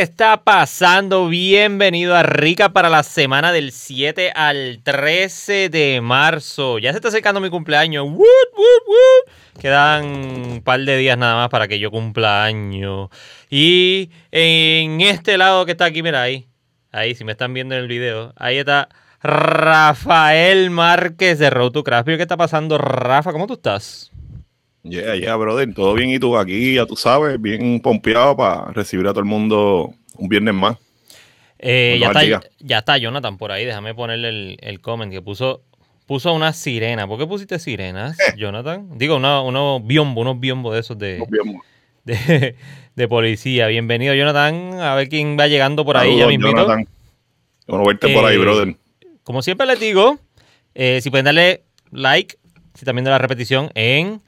¿Qué está pasando? Bienvenido a Rica para la semana del 7 al 13 de marzo. Ya se está acercando mi cumpleaños. Quedan un par de días nada más para que yo cumpla año. Y en este lado que está aquí, mira ahí. Ahí, si me están viendo en el video. Ahí está Rafael Márquez de Road to Craft. ¿Qué está pasando, Rafa? ¿Cómo tú estás? Yeah, yeah, brother. Todo bien y tú aquí, ya tú sabes, bien pompeado para recibir a todo el mundo un viernes más. Eh, ya, está, ya está Jonathan por ahí. Déjame ponerle el, el comment que puso puso una sirena. ¿Por qué pusiste sirenas, Jonathan? Digo, unos biombo, unos biombo de esos de, de, de, policía. Bienvenido, Jonathan. A ver quién va llegando por ahí. Ya me invito. Jonathan. Bueno, verte por ahí, eh, brother. Como siempre les digo, eh, si pueden darle like, si también de la repetición en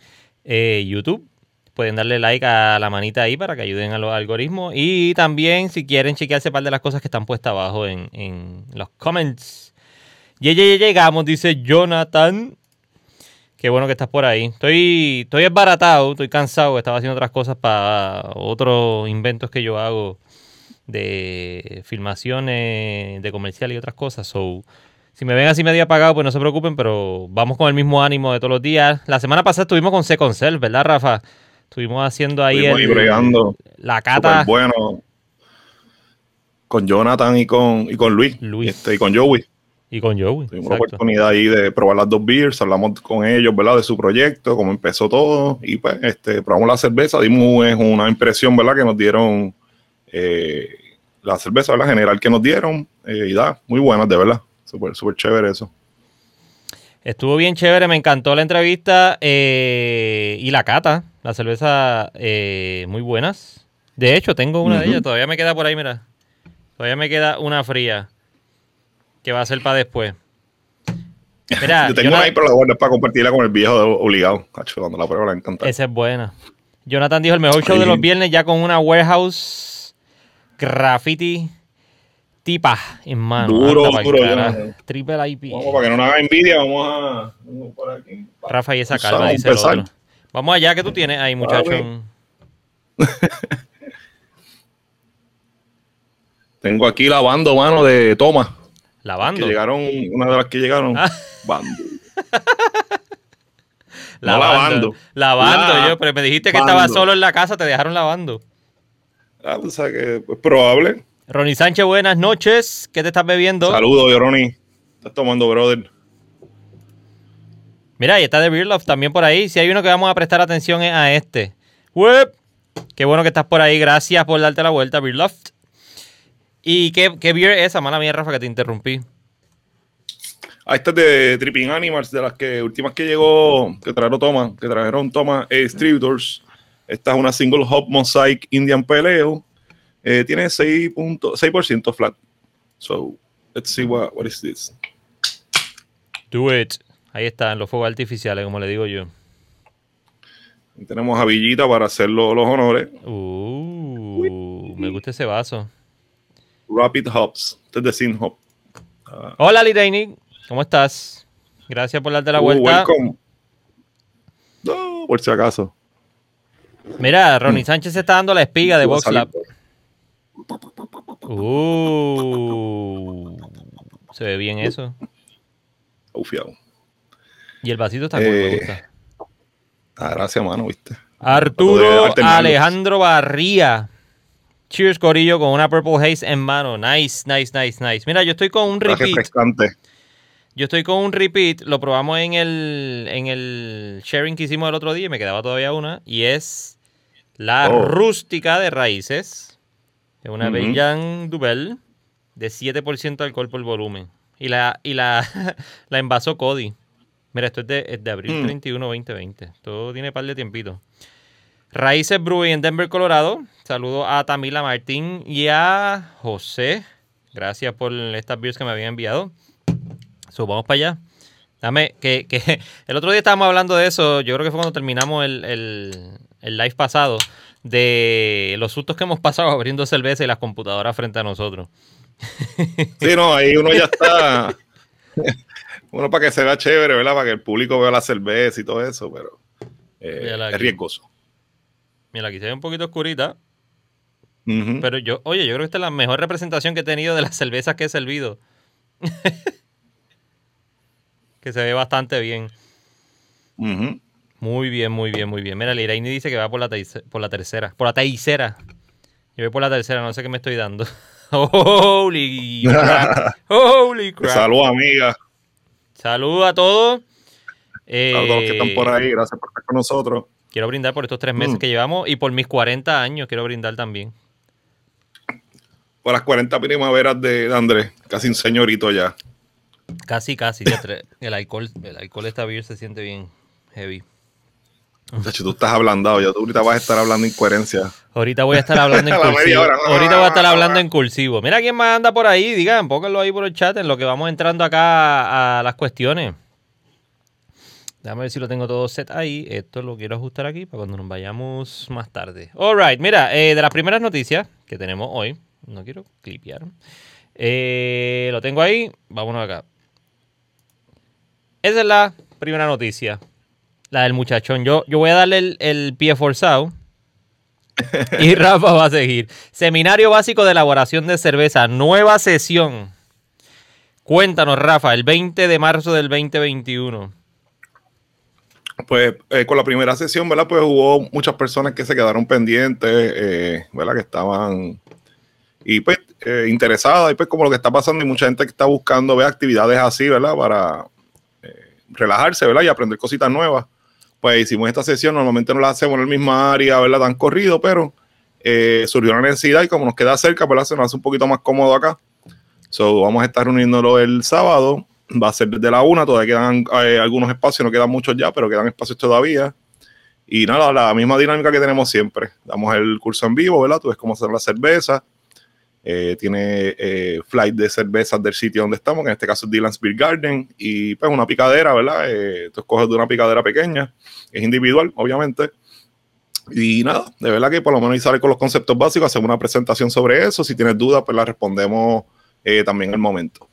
eh, YouTube. Pueden darle like a la manita ahí para que ayuden a los algoritmos. Y también si quieren chequearse un par de las cosas que están puestas abajo en, los comments. Ya, ya, llegamos, dice Jonathan. Qué bueno que estás por ahí. Estoy, estoy esbaratado, estoy cansado. Estaba haciendo otras cosas para otros inventos que yo hago de filmaciones, de comercial y otras cosas. So, si me ven así medio apagado, pues no se preocupen, pero vamos con el mismo ánimo de todos los días. La semana pasada estuvimos con Second Self, ¿verdad, Rafa? Estuvimos haciendo ahí el, la cata. bueno. Con Jonathan y con, y con Luis. Este, y con Joey. Y con Joey. Tuvimos la oportunidad ahí de probar las dos beers, hablamos con ellos, ¿verdad? De su proyecto, cómo empezó todo. Y pues, este, probamos la cerveza, dimos una impresión, ¿verdad? Que nos dieron eh, la cerveza, ¿verdad? General que nos dieron. Eh, y da, muy buenas, de verdad. Súper, súper chévere eso. Estuvo bien chévere, me encantó la entrevista eh, y la cata, la cerveza eh, muy buenas. De hecho, tengo una de ellas, todavía me queda por ahí, mira. Todavía me queda una fría que va a ser para después. Mira, yo tengo una ahí, pero la guardo para compartirla con el viejo obligado. Cacho, cuando la prueba la encanta. Esa es buena. Jonathan dijo el mejor show de los viernes ya con una warehouse graffiti tipa en mano. Duro, duro. Triple IP. Vamos, para que no nos haga envidia, vamos a. Vamos por aquí. Rafa y esa calma, dice el otro. Vamos allá, que tú tienes ahí, muchacho? Tengo aquí lavando, mano, de toma. ¿Lavando? Que llegaron, una de las que llegaron. Ah. Bando. no lavando. Lavando, yo, pero me dijiste que estaba solo en la casa, te dejaron lavando. Ah, o sea que es probable. Ronnie Sánchez, buenas noches. ¿Qué te estás bebiendo? Saludos, Ronnie. Estás tomando, brother. Mira, y está de Beer Love también por ahí. Si hay uno que vamos a prestar atención es a este. ¡Web! Qué bueno que estás por ahí. Gracias por darte la vuelta, Beer Love. ¿Y qué, qué beer es esa? Mala mía, Rafa, que te interrumpí. Ah, esta es de Tripping Animals, de las que últimas que llegó, que trajeron Toma, que trajeron Toma eh, Distributors. Esta es una single hop mosaic Indian Peleo eh, tiene 6%, flat. So, let's see what, what is this. Do it. Ahí están los fuegos artificiales, como le digo yo. tenemos a Villita para hacer los, honores. Uh, me gusta ese vaso. Rapid Hops. Este es de Sin Hop. Uh, Hola, Liraini. ¿Cómo estás? Gracias por darte la uh, vuelta. Welcome. No, por si acaso. Mira, Ronnie Sánchez está dando la espiga de Box Lab. Uh, se ve bien eso. Ufiado. Y el vasito está eh, Ah, gracias, mano, viste. Arturo Alejandro Barría. Cheers, Corillo, con una Purple Haze en mano. Nice, nice, nice, nice. Mira, yo estoy con un repeat. Yo estoy con un repeat. Lo probamos en el, en el sharing que hicimos el otro día y me quedaba todavía una. Y es la oh. rústica de raíces. Es una uh Dubel de 7% de alcohol por volumen. Y la, y la, la envasó Cody. Mira, esto es de, de abril 31, 2020. Todo tiene par de tiempito. Raíces Brewing en Denver, Colorado. Saludo a Tamila Martín y a José. Gracias por estas beers que me habían enviado. So, vamos para allá. Dame, que, que, el otro día estábamos hablando de eso. Yo creo que fue cuando terminamos el, el, el live pasado de los sustos que hemos pasado abriendo cerveza y las computadoras frente a nosotros. Sí, no, ahí uno ya está. uno para que se vea chévere, ¿verdad? Para que el público vea la cerveza y todo eso, pero eh, es riesgoso. Mira, aquí se ve un poquito oscurita. Pero yo, oye, yo creo que esta es la mejor representación que he tenido de las cervezas que he servido. que se ve bastante bien. Muy bien, muy bien, muy bien. Mira, Liraini dice que va por la, por la tercera. Por la tercera. Yo voy por la tercera, no sé qué me estoy dando. Holy crap. Holy crap. Salud, amiga. Salud a todos. Eh, a todos los que están por ahí, gracias por estar con nosotros. Quiero brindar por estos tres meses mm. que llevamos y por mis 40 años quiero brindar también. Por las 40 primaveras de Andrés, casi un señorito ya. Casi, casi. el alcohol, el alcohol esta beer se siente bien heavy. De hecho, tú estás hablando, ya tú ahorita vas a estar hablando incoherencia. Ahorita voy a estar hablando en cursivo. ahorita voy a estar hablando en cursivo. Mira quién más anda por ahí, digan, pónganlo ahí por el chat en lo que vamos entrando acá a las cuestiones. Déjame ver si lo tengo todo set ahí. Esto lo quiero ajustar aquí para cuando nos vayamos más tarde. Alright, mira, eh, de las primeras noticias que tenemos hoy, no quiero clipear. Eh, lo tengo ahí, vámonos acá. Esa es la primera noticia la del muchachón. Yo, yo voy a darle el, pie forzado. y Rafa va a seguir. Seminario básico de elaboración de cerveza, nueva sesión. Cuéntanos, Rafa, el 20 de marzo del 2021. Pues eh, con la primera sesión, ¿verdad? Pues hubo muchas personas que se quedaron pendientes, eh, ¿verdad? Que estaban y pues eh, interesadas y pues como lo que está pasando y mucha gente que está buscando ver actividades así, ¿verdad? Para relajarse, ¿verdad? Y aprender cositas nuevas pues hicimos esta sesión. Normalmente no la hacemos en el mismo área, ¿verdad? Tan corrido, pero eh, surgió una necesidad y como nos queda cerca, pues se nos hace un poquito más cómodo acá. So, vamos a estar reuniéndolo el sábado. Va a ser desde la una, todavía quedan eh, algunos espacios, no quedan muchos ya, pero quedan espacios todavía. Y nada, la misma dinámica que tenemos siempre. Damos el curso en vivo, ¿verdad? Tú ves cómo hacer la cerveza. Eh, tiene eh, flight de cervezas del sitio donde estamos, que en este caso es Dylan's Beer Garden, y pues una picadera, ¿verdad? Eh, tú escoges de una picadera pequeña, es individual, obviamente. Y nada, de verdad que por lo menos sale con los conceptos básicos, hacemos una presentación sobre eso. Si tienes dudas, pues la respondemos también en el momento.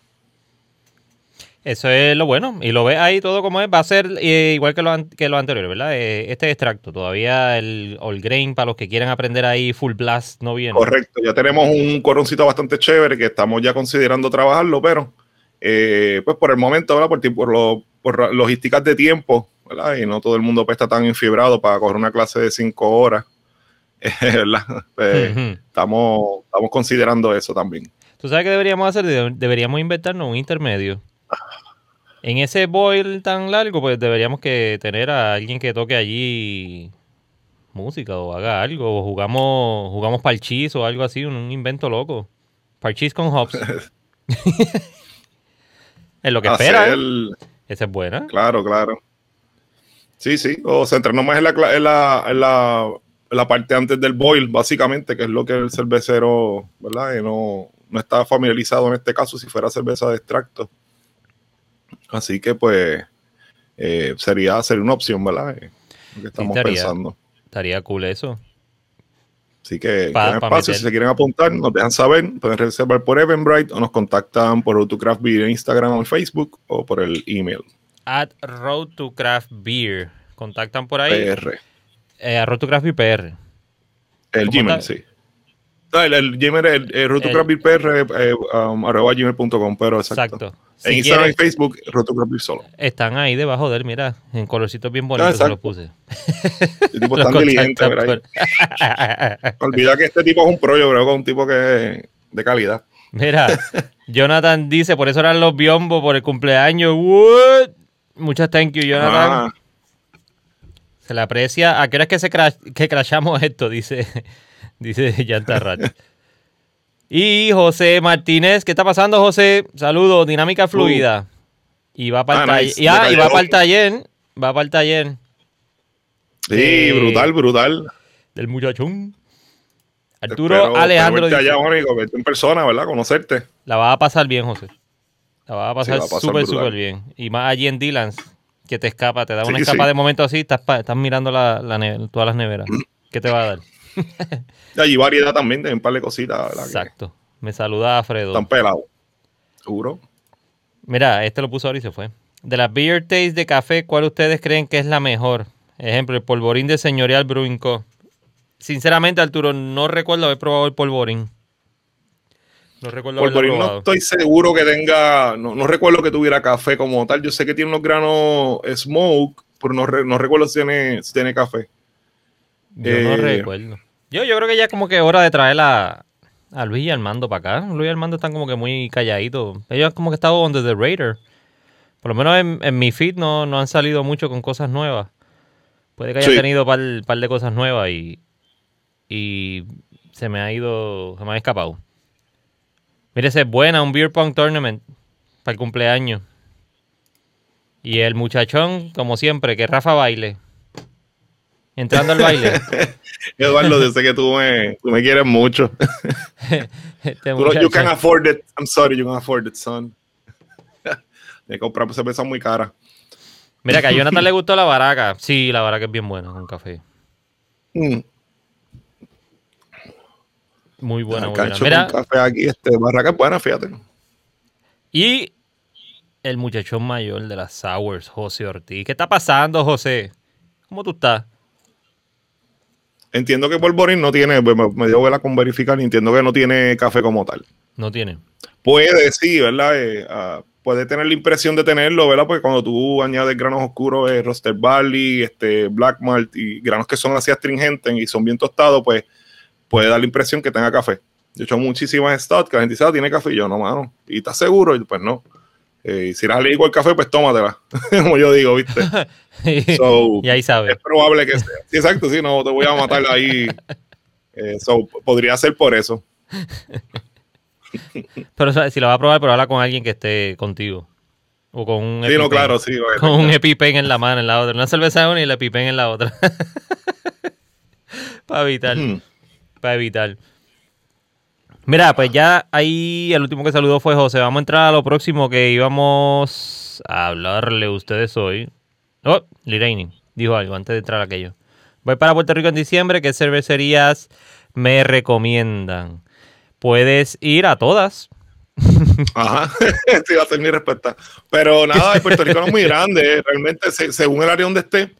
Eso es lo bueno. Y lo ves ahí todo como es. Va a ser eh, igual que lo, que lo anterior, ¿verdad? Eh, este extracto, todavía el All Grain, para los que quieran aprender ahí Full Blast, no viene. Correcto. Ya tenemos un coroncito bastante chévere que estamos ya considerando trabajarlo, pero eh, pues por el momento, ¿verdad? Por, por, lo, por logísticas de tiempo, ¿verdad? Y no todo el mundo pues, está tan enfibrado para coger una clase de cinco horas, ¿verdad? Pues, estamos, estamos considerando eso también. ¿Tú sabes qué deberíamos hacer? Deberíamos inventarnos un intermedio en ese boil tan largo, pues deberíamos que tener a alguien que toque allí música o haga algo. O jugamos, jugamos parchís o algo así, un, invento loco. Parchís con hops. es lo que espera. ¿eh? Esa es buena. Claro, claro. Sí, sí. O centrarnos más en la, en la, en la, la parte antes del boil, básicamente, que es lo que el cervecero, ¿verdad? no, no está familiarizado en este caso si fuera cerveza de extracto. Así que pues eh, sería, sería una opción, ¿verdad? Eh, lo que estamos pensando. Estaría cool eso. Así que espacio, si se quieren apuntar, nos dejan saber, pueden reservar por Eventbrite o nos contactan por Road to Craft Beer en Instagram o Facebook o por el email. At Road to Craft Beer. Contactan por ahí. PR. Eh, Road to Craft Beer PR. El Gmail, sí. El, el Gmail es el, PR, eh, um, arroba gmail.com, pero exacto. exacto. En Instagram y Facebook, Rotocraft solo. Están ahí debajo de él, mira, en colorcitos bien bonitos se los puse. El tipo tan diligente, ¿verdad? Olvida que este tipo es un pro, yo creo que es un tipo que de calidad. Mira, Jonathan dice, por eso eran los biombos por el cumpleaños. What? Muchas thank you, Jonathan. Ah. Se le aprecia. ¿A qué hora es que, se que crashamos esto? Dice, dice Yantarrat. Y José Martínez, ¿qué está pasando, José? Saludos, dinámica fluida. Y va para el ah, taller. y va para el taller. Va para el taller. Sí, eh, brutal, brutal. Del muchachón. Arturo Alejandro. allá, verte en persona, ¿verdad? Conocerte. La va a pasar bien, José. La va a pasar súper, súper bien. Y más allí en Dylan, que te escapa, te da una escapa de momento así, estás, estás mirando la, todas las neveras. ¿Qué te va a dar? allí variedad también, de un par de cositas. Exacto. Me saluda Fredo. Están pelados. Seguro. Mira, este lo puso ahora y se fue. De las beer taste de café, ¿cuál ustedes creen que es la mejor? Ejemplo, el polvorín de señorial Brewing Co. sinceramente, Arturo, no recuerdo haber probado el polvorín. No recuerdo polvorín no estoy seguro que tenga, no, recuerdo que tuviera café como tal. Yo sé que tiene unos granos smoke, pero no, no recuerdo si tiene, si tiene café. Yo no eh, recuerdo. Yo, yo creo que ya es como que hora de traer a, a Luis y Armando para acá. Luis y Armando están como que muy calladitos. Ellos como que están under the Raider. Por lo menos en, mi feed no, no, han salido mucho con cosas nuevas. Puede que haya tenido un par, de cosas nuevas y, y se me ha ido, se me ha escapado. Mire, es buena, un Beer Pong Tournament para el cumpleaños. Y el muchachón, como siempre, que Rafa baile. Entrando al baile. Eduardo, yo sé que tú me, tú me quieres mucho. este you can afford it. I'm sorry, you can afford it, son. De comprar cerveza muy cara. Mira, que a Jonathan le gustó la baraca. Sí, la baraca es bien buena con café. Mm. Muy buena, muy buena. Mira, café aquí, este, baraca es buena, fíjate. Y el muchachón mayor de las Sours, José Ortiz. ¿Qué está pasando, José? ¿Cómo tú estás? Entiendo que Polvorín no tiene, pues, me, dio vela con verificar y entiendo que no tiene café como tal. No tiene. Puede, sí, ¿verdad? Eh, ah, puede tener la impresión de tenerlo, ¿verdad? Porque cuando tú añades granos oscuros, eh, roster barley, este, black malt y granos que son así astringentes y son bien tostados, pues puede dar la impresión que tenga café. De hecho, muchísimas stout que la gente dice, ah, tiene café. Y yo, no, mano. ¿Y estás seguro? Y pues no. Eh, si eres igual café, pues tómatela. Como yo digo, ¿viste? y ahí sabes. Es probable que sea. exacto, sí, no, te voy a matar ahí. Eh, podría ser por eso. Pero si lo va a probar, pero habla con alguien que esté contigo. O con un sí, no, claro, sí. Con un EpiPen en la mano, en la otra. Una cerveza en una y el EpiPen en la otra. para evitar. Para evitar. Mira, pues ya ahí el último que saludó fue José. Vamos a entrar a lo próximo que íbamos a hablarle a ustedes hoy. Oh, Liraini dijo algo antes de entrar a aquello. Voy para Puerto Rico en diciembre. ¿Qué cervecerías me recomiendan? Puedes ir a todas. Ajá, sí va a ser mi respuesta. Pero nada, Puerto Rico no es muy grande. Realmente, según el área donde esté,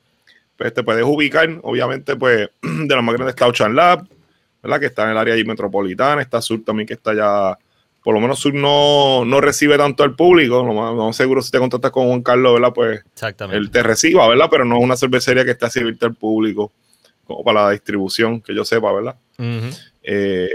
pues te puedes ubicar. Obviamente, pues de la más grande está Ocean Lab, ¿verdad? Que está en el área metropolitana. Está Sur también, que está ya. Por lo menos Sur no, no recibe tanto al público. Lo más, seguro si te contactas con Juan Carlos, ¿verdad? Pues él te reciba, ¿verdad? Pero no es una cervecería que a servirte al público como para la distribución, que yo sepa, ¿verdad? Eh,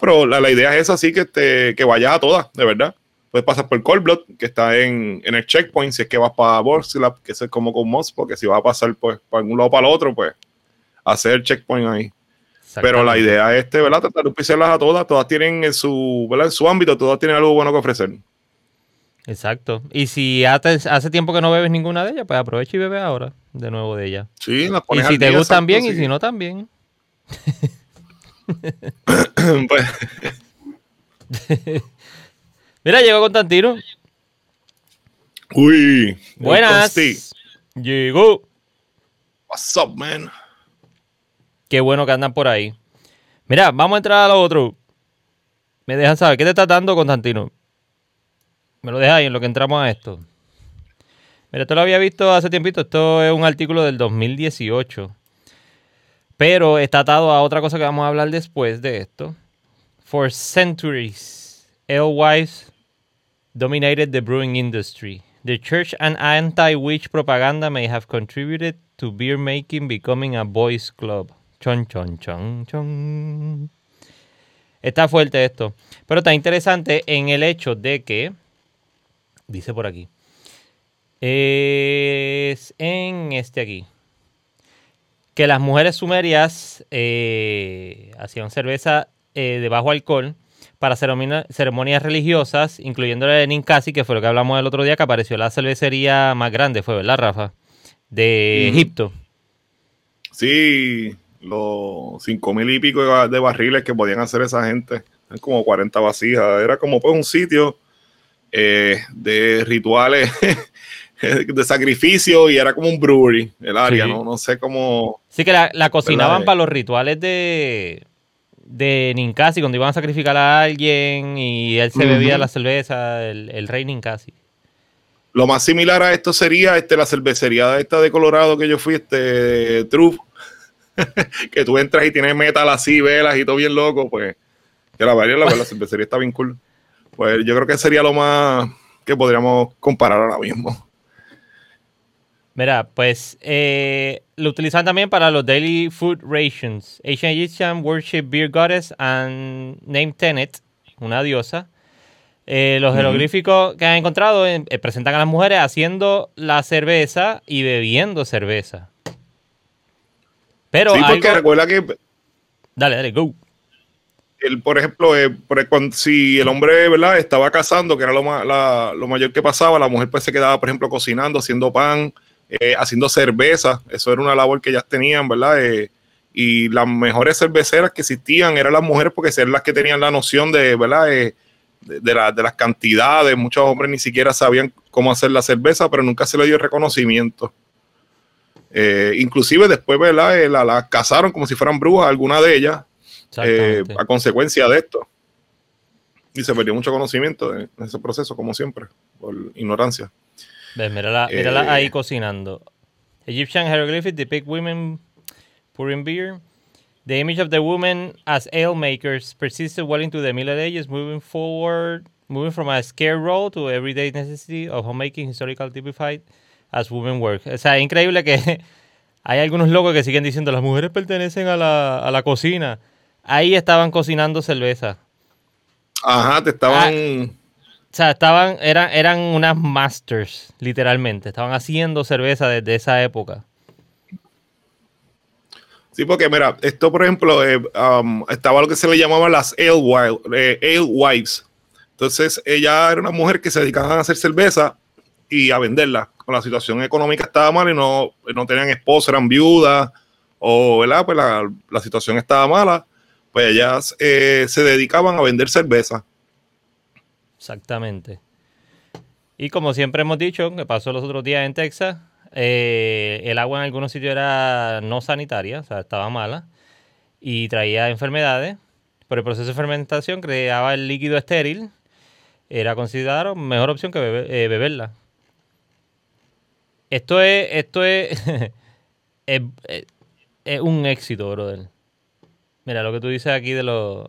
pero la, idea es esa, sí, que, te, que vayas a todas, de verdad. Puedes pasar por Cold Blood, que está en, en el checkpoint, si es que vas para Borslab, que es como con Moss, porque si vas a pasar pues, para un lado para el otro, pues hacer el checkpoint ahí. Pero la idea es, este, ¿verdad? Tratar de pisarlas a todas, todas tienen en su, ¿verdad? en su ámbito, todas tienen algo bueno que ofrecer. Exacto. Y si hace, tiempo que no bebes ninguna de ellas, pues aprovecha y bebe ahora de nuevo de ellas. Sí, las pones Y si te gustan bien y si no también. pues. Mira, llegó Constantino. Uy. Buenas. Llegó. What's up, man? Qué bueno que andan por ahí. Mira, vamos a entrar a lo otro. Me dejan saber, ¿qué te está dando, Constantino? Me lo dejas ahí en lo que entramos a esto. Mira, esto lo había visto hace tiempito. Esto es un artículo del 2018. Pero está atado a otra cosa que vamos a hablar después de esto. For centuries, alewives dominated the brewing industry. The church and anti-witch propaganda may have contributed to beer making becoming a boys club. Chon, chon, chon, chon. Está fuerte esto. Pero está interesante en el hecho de que, dice por aquí, es en este aquí que las mujeres sumerias eh, hacían cerveza eh, de bajo alcohol para ceremonias religiosas, incluyendo la de Ninkasi, que fue lo que hablamos el otro día, que apareció la cervecería más grande, fue, ¿verdad, Rafa? De Egipto. Sí, los cinco mil y pico de barriles que podían hacer esa gente, como 40 vasijas, era como pues un sitio eh, de rituales de sacrificio y era como un brewery el área, ¿no? No sé cómo. Sí, que la, cocinaban para los rituales de, de Ninkasi, cuando iban a sacrificar a alguien y él se bebía la cerveza, el, rey Ninkasi. Lo más similar a esto sería este, la cervecería esta de Colorado que yo fui, este Truth. que tú entras y tienes metal así, velas y todo bien loco, pues que la variedad, la, la cervecería está bien cool. Pues yo creo que sería lo más que podríamos comparar ahora mismo. Mira, pues eh, lo utilizan también para los daily food rations. Ancient Egyptian worship beer goddess and name Tenet, una diosa. Eh, los jeroglíficos que han encontrado eh, presentan a las mujeres haciendo la cerveza y bebiendo cerveza. Pero sí, porque recuerda que. Dale, dale, go. El, por ejemplo, eh, si el hombre ¿verdad? estaba casando, que era lo, lo, mayor que pasaba, la mujer pues se quedaba, por ejemplo, cocinando, haciendo pan, haciendo cerveza. Eso era una labor que ellas tenían, ¿verdad? y las mejores cerveceras que existían eran las mujeres porque eran las que tenían la noción de, ¿verdad? de, las cantidades. Muchos hombres ni siquiera sabían cómo hacer la cerveza, pero nunca se le dio reconocimiento. Eh, inclusive después, ¿verdad? Eh, la, casaron como si fueran brujas, alguna de ellas, eh, a consecuencia de esto. Y se perdió mucho conocimiento en ese proceso, como siempre, por ignorancia. Ves, mírala, mírala ahí cocinando. Egyptian hieroglyphics depict women pouring beer. The image of the woman as ale makers persisted well into the Middle Ages, moving forward, moving from a scare role to everyday necessity of homemaking historical typified as women work. O sea, es increíble que hay algunos locos que siguen diciendo las mujeres pertenecen a la, a la cocina. Ahí estaban cocinando cerveza. Ajá, te estaban. Ah, o sea, estaban, eran, eran unas masters, literalmente. Estaban haciendo cerveza desde esa época. Sí, porque mira, esto por ejemplo, eh, um, estaba lo que se le llamaba las ale, eh, wives. Entonces, ella era una mujer que se dedicaba a hacer cerveza y a venderla. Con la situación económica estaba mal y no, no tenían esposa, eran viudas, o ¿verdad? Pues la, la situación estaba mala, pues ellas eh, se dedicaban a vender cerveza. Exactamente. Y como siempre hemos dicho, que pasó los otros días en Texas, eh, el agua en algunos sitios era no sanitaria, o sea, estaba mala y traía enfermedades. Por el proceso de fermentación creaba el líquido estéril. Era considerado mejor opción que eh, beberla. Esto es, esto es, es, un éxito, brother. Mira lo que tú dices aquí de los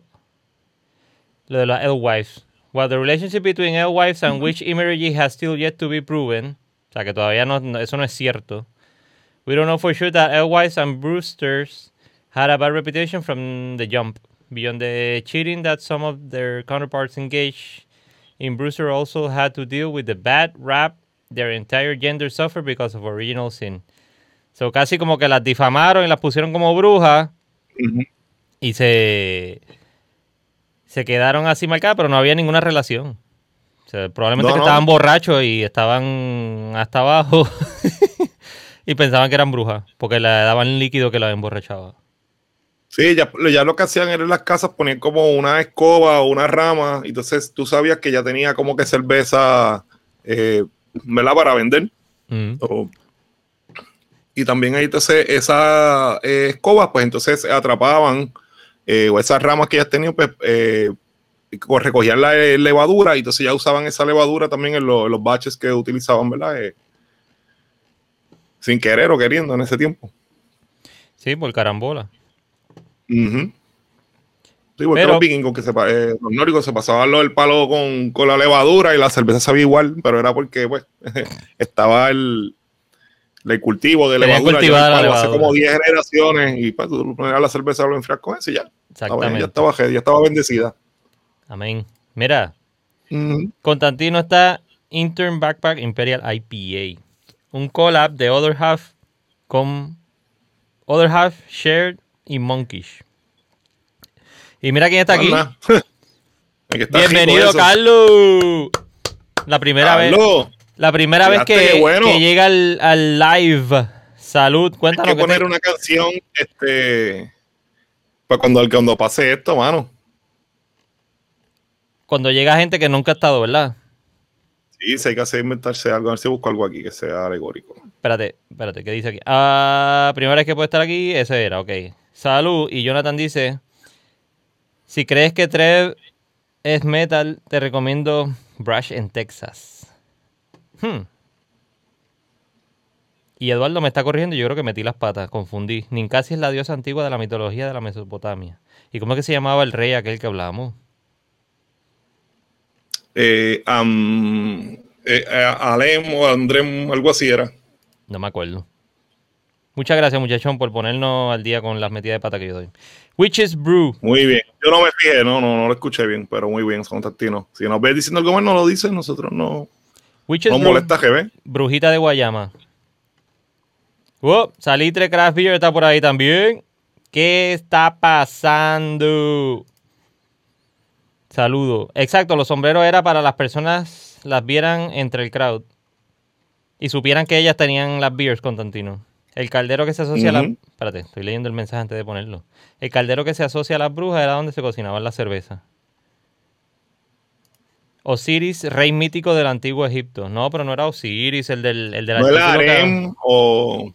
lo de las wives. While the relationship between wives and which imagery has still yet to be proven, o sea, que todavía no, eso no es cierto. We don't know for sure that Elwise and Brewsters had a bad reputation from the jump. Beyond the cheating that some of their counterparts engaged in, Brewster also had to deal with the bad rap their entire gender suffered because of original sin. So, casi como que las difamaron y las pusieron como brujas y se, se quedaron así marcadas, pero no había ninguna relación probablemente que estaban borrachos y estaban hasta abajo y pensaban que eran brujas porque le daban líquido que la emborrachaba. Sí, ya, ya, lo que hacían era en las casas ponían como una escoba o una rama, entonces tú sabías que ya tenía como que cerveza, eh, ¿verdad? Para vender. Mm. y también ahí entonces esas eh, escobas, pues entonces atrapaban, eh, o esas ramas que ya tenían, pues eh, recogían la levadura y entonces ya usaban esa levadura también en, los baches que utilizaban, ¿verdad? Sin querer o queriendo en ese tiempo. Sí, por carambola. Sí, porque los vikingos que se, eh, los nórdicos se pasaban el palo con, la levadura y la cerveza sabía igual, pero era porque pues estaba el, el cultivo de levadura, ya hace como 10 generaciones y pues tú la cerveza lo enfrias con eso y ya. Exactamente. ya estaba, ya estaba bendecida. Amén. Mira, Constantino está Intern Backpack Imperial IPA. Un collab de Other Half con Other Half, Shared y Monkish. Y mira quién está aquí. Bienvenido, Carlos. La primera vez. La primera vez que, llega al, live. Salud, cuéntanos. Hay que poner una canción, este, pues cuando, cuando pase esto, mano cuando llega gente que nunca ha estado, ¿verdad? Sí, si hay que hacer inventarse algo, a ver si busco algo aquí que sea alegórico. Espérate, espérate, ¿qué dice aquí? Ah, primera vez que puede estar aquí, ese era, ok. Salud, y Jonathan dice, si crees que Trev es metal, te recomiendo Brush en Texas. Hmm. Y Eduardo me está corrigiendo, yo creo que metí las patas, confundí. Ninkasi es la diosa antigua de la mitología de la Mesopotamia. ¿Y cómo es que se llamaba el rey aquel que hablamos? Eh, eh, Alem o Andrem, algo así era. No me acuerdo. Muchas gracias, muchachón, por ponernos al día con las metidas de pata que yo doy. Witches Brew. Muy bien. Yo no me fijé, no, no, no lo escuché bien, pero muy bien, Constantino. Si nos ves diciendo algo más, no lo dice, nosotros no. Witches no molesta, GB. Brujita de Guayama. Oh, Salitre Craft Beer está por ahí también. ¿Qué está pasando? Saludo. Exacto, los sombreros era para las personas las vieran entre el crowd y supieran que ellas tenían las beers, Constantino. El caldero que se asocia a la... Espérate, estoy leyendo el mensaje antes de ponerlo. El caldero que se asocia a las brujas era donde se cocinaban la cerveza. Osiris, rey mítico del antiguo Egipto. No, pero no era Osiris, el del, el del No era Arem o...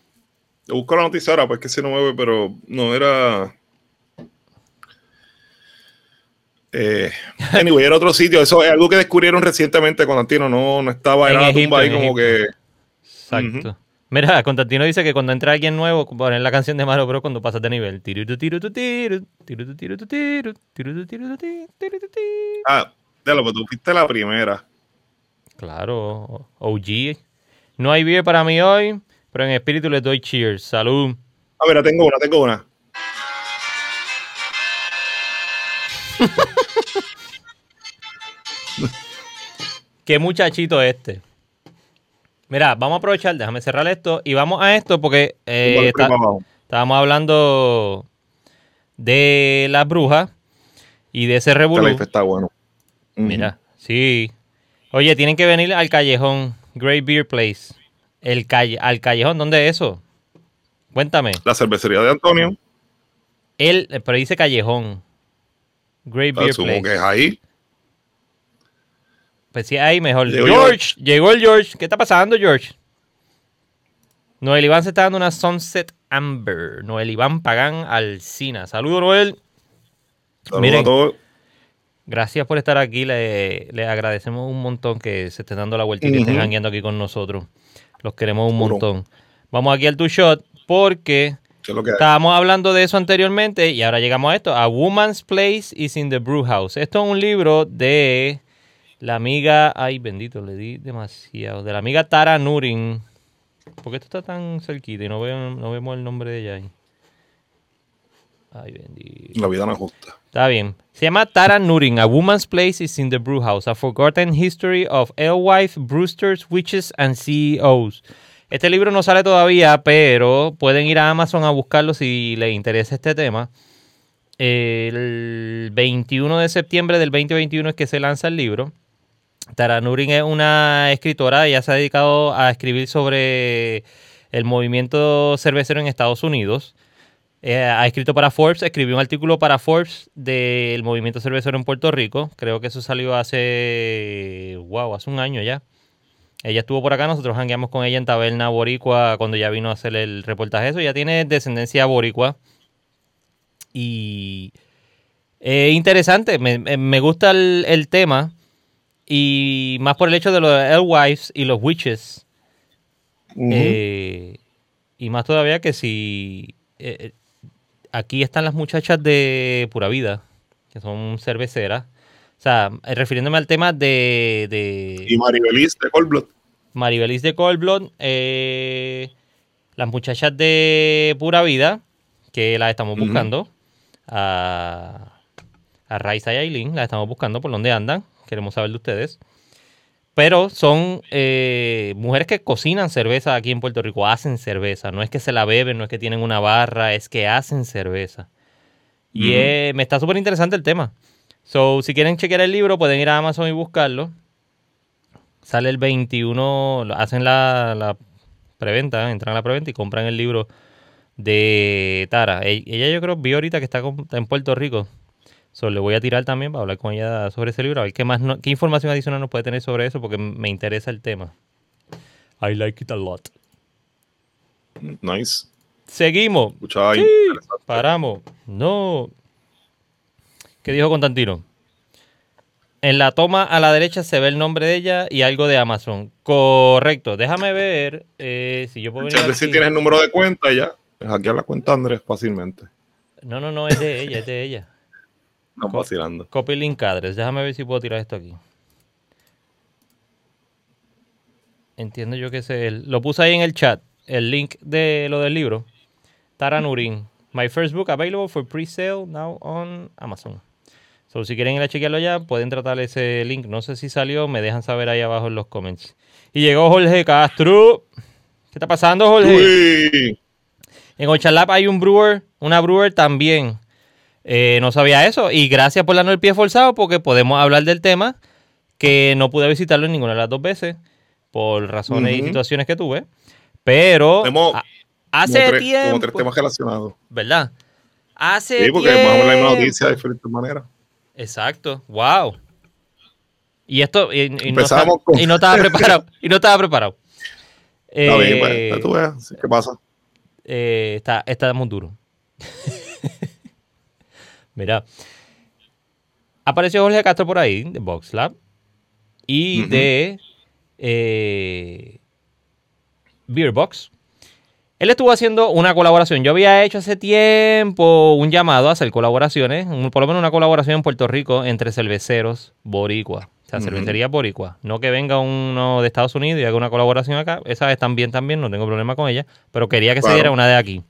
Busco la noticia ahora, pues que se no mueve, pero no era... Eh, anyway, era otro sitio. Eso es algo que descubrieron recientemente, Constantino. No, no estaba, en la tumba ahí como que... Exacto. Mira, Constantino dice que cuando entra alguien nuevo, poner la canción de Mario Bros cuando pasas de nivel. Ah, lo pues tú fuiste la primera. Claro, OG. No hay beer para mí hoy, pero en espíritu les doy cheers. Salud. A ver, tengo una, tengo una. Qué muchachito este. Mira, vamos a aprovechar, déjame cerrar esto y vamos a esto porque eh, estábamos hablando de las brujas y de ese revuelo. está bueno. Mira, sí. Oye, tienen que venir al callejón, Great Beer Place. El calle, al callejón, ¿dónde es eso? Cuéntame. La cervecería de Antonio. Él, pero dice callejón. Great Beer Place. que es ahí. Pues sí, ahí mejor. George, llegó el George. ¿Qué está pasando, George? Noel Iván se está dando una Sunset Amber. Noel Iván Pagán Alcina. Saludos, Noel. Saludos a todos. Gracias por estar aquí. Le, agradecemos un montón que se estén dando la vuelta y que estén jangueando aquí con nosotros. Los queremos un montón. Vamos aquí al Two Shot porque estábamos hablando de eso anteriormente y ahora llegamos a esto. A Woman's Place is in the Brew House. Esto es un libro de la amiga, ay bendito, le di demasiado. De la amiga Tara Nurin. ¿Por qué esto está tan cerquita y no, veo, no vemos el nombre de ella ahí? Ay, bendito. La vida no es justa. Está bien. Se llama Tara Nurin, A Woman's Place is in the Brew House, A Forgotten History of Alewife, Brewsters, Witches and CEOs. Este libro no sale todavía, pero pueden ir a Amazon a buscarlo si les interesa este tema. El 21 de septiembre del 2021 es que se lanza el libro. Tara Nurin es una escritora, ella se ha dedicado a escribir sobre el movimiento cervecero en Estados Unidos. Eh, ha escrito para Forbes, escribió un artículo para Forbes del movimiento cervecero en Puerto Rico. Creo que eso salió hace, wow, hace un año ya. Ella estuvo por acá, nosotros hangueamos con ella en Taberna Boricua cuando ya vino a hacer el reportaje. Eso ya tiene descendencia boricua. Y es interesante, me, gusta el tema y más por el hecho de los Elwives y los Witches. Eh, y más todavía que si eh, eh, aquí están las muchachas de Pura Vida, que son cerveceras. O sea, refiriéndome al tema de... de y Maribelis de Cold Maribelis de Cold las muchachas de Pura Vida, que las estamos buscando. A, a Raiza y Aileen, las estamos buscando por donde andan queremos saber de ustedes. Pero son eh, mujeres que cocinan cerveza aquí en Puerto Rico, hacen cerveza. No es que se la beben, no es que tienen una barra, es que hacen cerveza. Y me está súper interesante el tema. So, si quieren chequear el libro, pueden ir a Amazon y buscarlo. Sale el 21, hacen la, la preventa, entran a la preventa y compran el libro de Tara. E, ella yo creo, vi ahorita que está en Puerto Rico. So, le voy a tirar también para hablar con ella sobre ese libro, a ver qué, más qué información adicional nos puede tener sobre eso, porque me interesa el tema. I like it a lot. Nice. Seguimos. Sí, paramos. No. ¿Qué dijo Constantino? En la toma a la derecha se ve el nombre de ella y algo de Amazon. Correcto. Déjame ver eh, si yo puedo venir. si tienes el número de cuenta ya. Hackear la cuenta Andrés fácilmente. No, no, no, es de ella, es de ella. No, vacilando. Copy link address. Déjame ver si puedo tirar esto aquí. Entiendo yo que es el. Lo puse ahí en el chat. El link de lo del libro. Taranurin. My first book available for pre-sale now on Amazon. So, si quieren ir a chequearlo ya, pueden tratar ese link. No sé si salió, me dejan saber ahí abajo en los comments. Y llegó Jorge Castro. ¿Qué está pasando, Jorge? En Ochalap hay un brewer, una brewer también. Eh, no sabía eso. Y gracias por darnos el pie forzado porque podemos hablar del tema que no pude visitarlo en ninguna de las dos veces por razones y situaciones que tuve. Pero hace tiempo. Como tres temas relacionados. ¿Verdad? Hace sí, porque vamos a hablar de noticias de diferentes maneras. Exacto. Wow. Y esto. Y, no, estaba preparado. y no estaba preparado. Está bien, pues, tú ves. ¿Qué pasa? Eh, está, está muy duro. Mira. Apareció Jorge Castro por ahí, de VoxLab. Y de eh, Beerbox. Él estuvo haciendo una colaboración. Yo había hecho hace tiempo un llamado a hacer colaboraciones, por lo menos una colaboración en Puerto Rico entre cerveceros boricua. O sea, cervecería boricua. No que venga uno de Estados Unidos y haga una colaboración acá. Esa vez también, también, no tengo problema con ella. Pero quería que se diera una de aquí.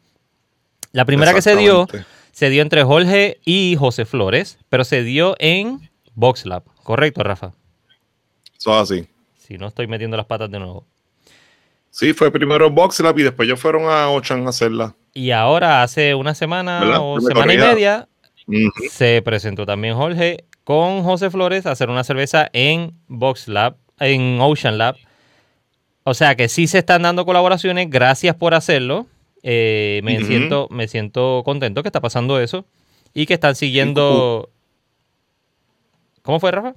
La primera que se dio, se dio entre Jorge y José Flores, pero se dio en VoxLab. ¿Correcto, Rafa? Eso así. Si no estoy metiendo las patas de nuevo. Sí, fue primero VoxLab y después ellos fueron a Ochan a hacerla. Y ahora, hace una semana o semana y media, se presentó también Jorge con José Flores a hacer una cerveza en VoxLab, en Ocean Lab. O sea que sí se están dando colaboraciones. Gracias por hacerlo. Eh, me, siento, me siento contento que está pasando eso y que están siguiendo. ¿Cómo fue, Rafa?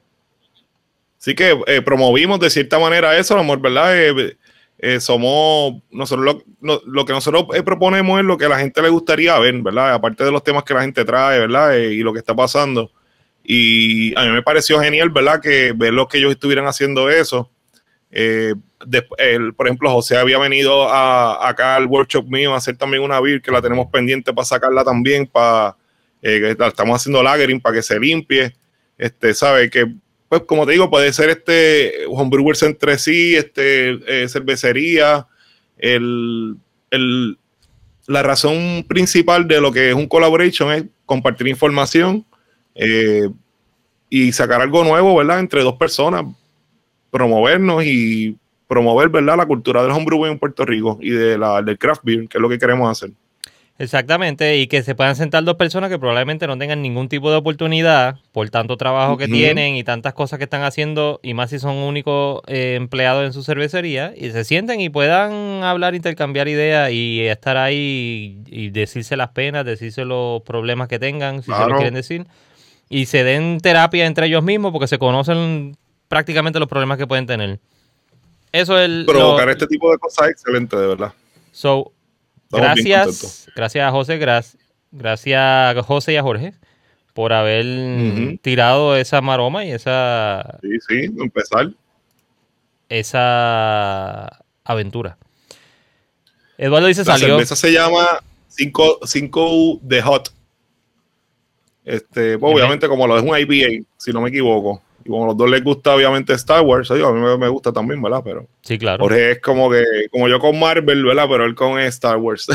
Sí que eh, promovimos de cierta manera eso, amor, ¿verdad? Eh, eh, somos, nosotros lo, que nosotros proponemos es lo que a la gente le gustaría ver, ¿verdad? Aparte de los temas que la gente trae, ¿verdad? y lo que está pasando. Y a mí me pareció genial, ¿verdad? Que ver los que ellos estuvieran haciendo eso. Por ejemplo, José había venido a, acá al workshop mío a hacer también una beer que la tenemos pendiente para sacarla también, para estamos haciendo lagering para que se limpie. Este, sabe que pues como te digo, puede ser este homebrewers entre sí, este, eh, cervecería. El, la razón principal de lo que es un collaboration es compartir información eh, y sacar algo nuevo, ¿verdad? Entre dos personas, promovernos y promover, ¿verdad? La cultura del homebrewing en Puerto Rico y de la, del craft beer, que es lo que queremos hacer. Exactamente, y que se puedan sentar dos personas que probablemente no tengan ningún tipo de oportunidad por tanto trabajo que tienen y tantas cosas que están haciendo, y más si son únicos eh, empleados en su cervecería, y se sienten y puedan hablar, intercambiar ideas y estar ahí y, decirse las penas, decirse los problemas que tengan, si se lo quieren decir, y se den terapia entre ellos mismos porque se conocen prácticamente los problemas que pueden tener. Eso es el... Provocar este tipo de cosas es excelente, de verdad. So, gracias, gracias a José, gracias a José y a Jorge por haber tirado esa maroma y esa. Sí, sí, empezar. Esa aventura. Eduardo dice La salió. Cerveza se llama 5 de Hot. Este, pues, obviamente, como lo es un IPA, si no me equivoco. Y como a los dos les gusta, obviamente, Star Wars, a mí me, gusta también, ¿verdad? Pero sí, claro. Jorge es como que, como yo con Marvel, ¿verdad? Pero él con Star Wars.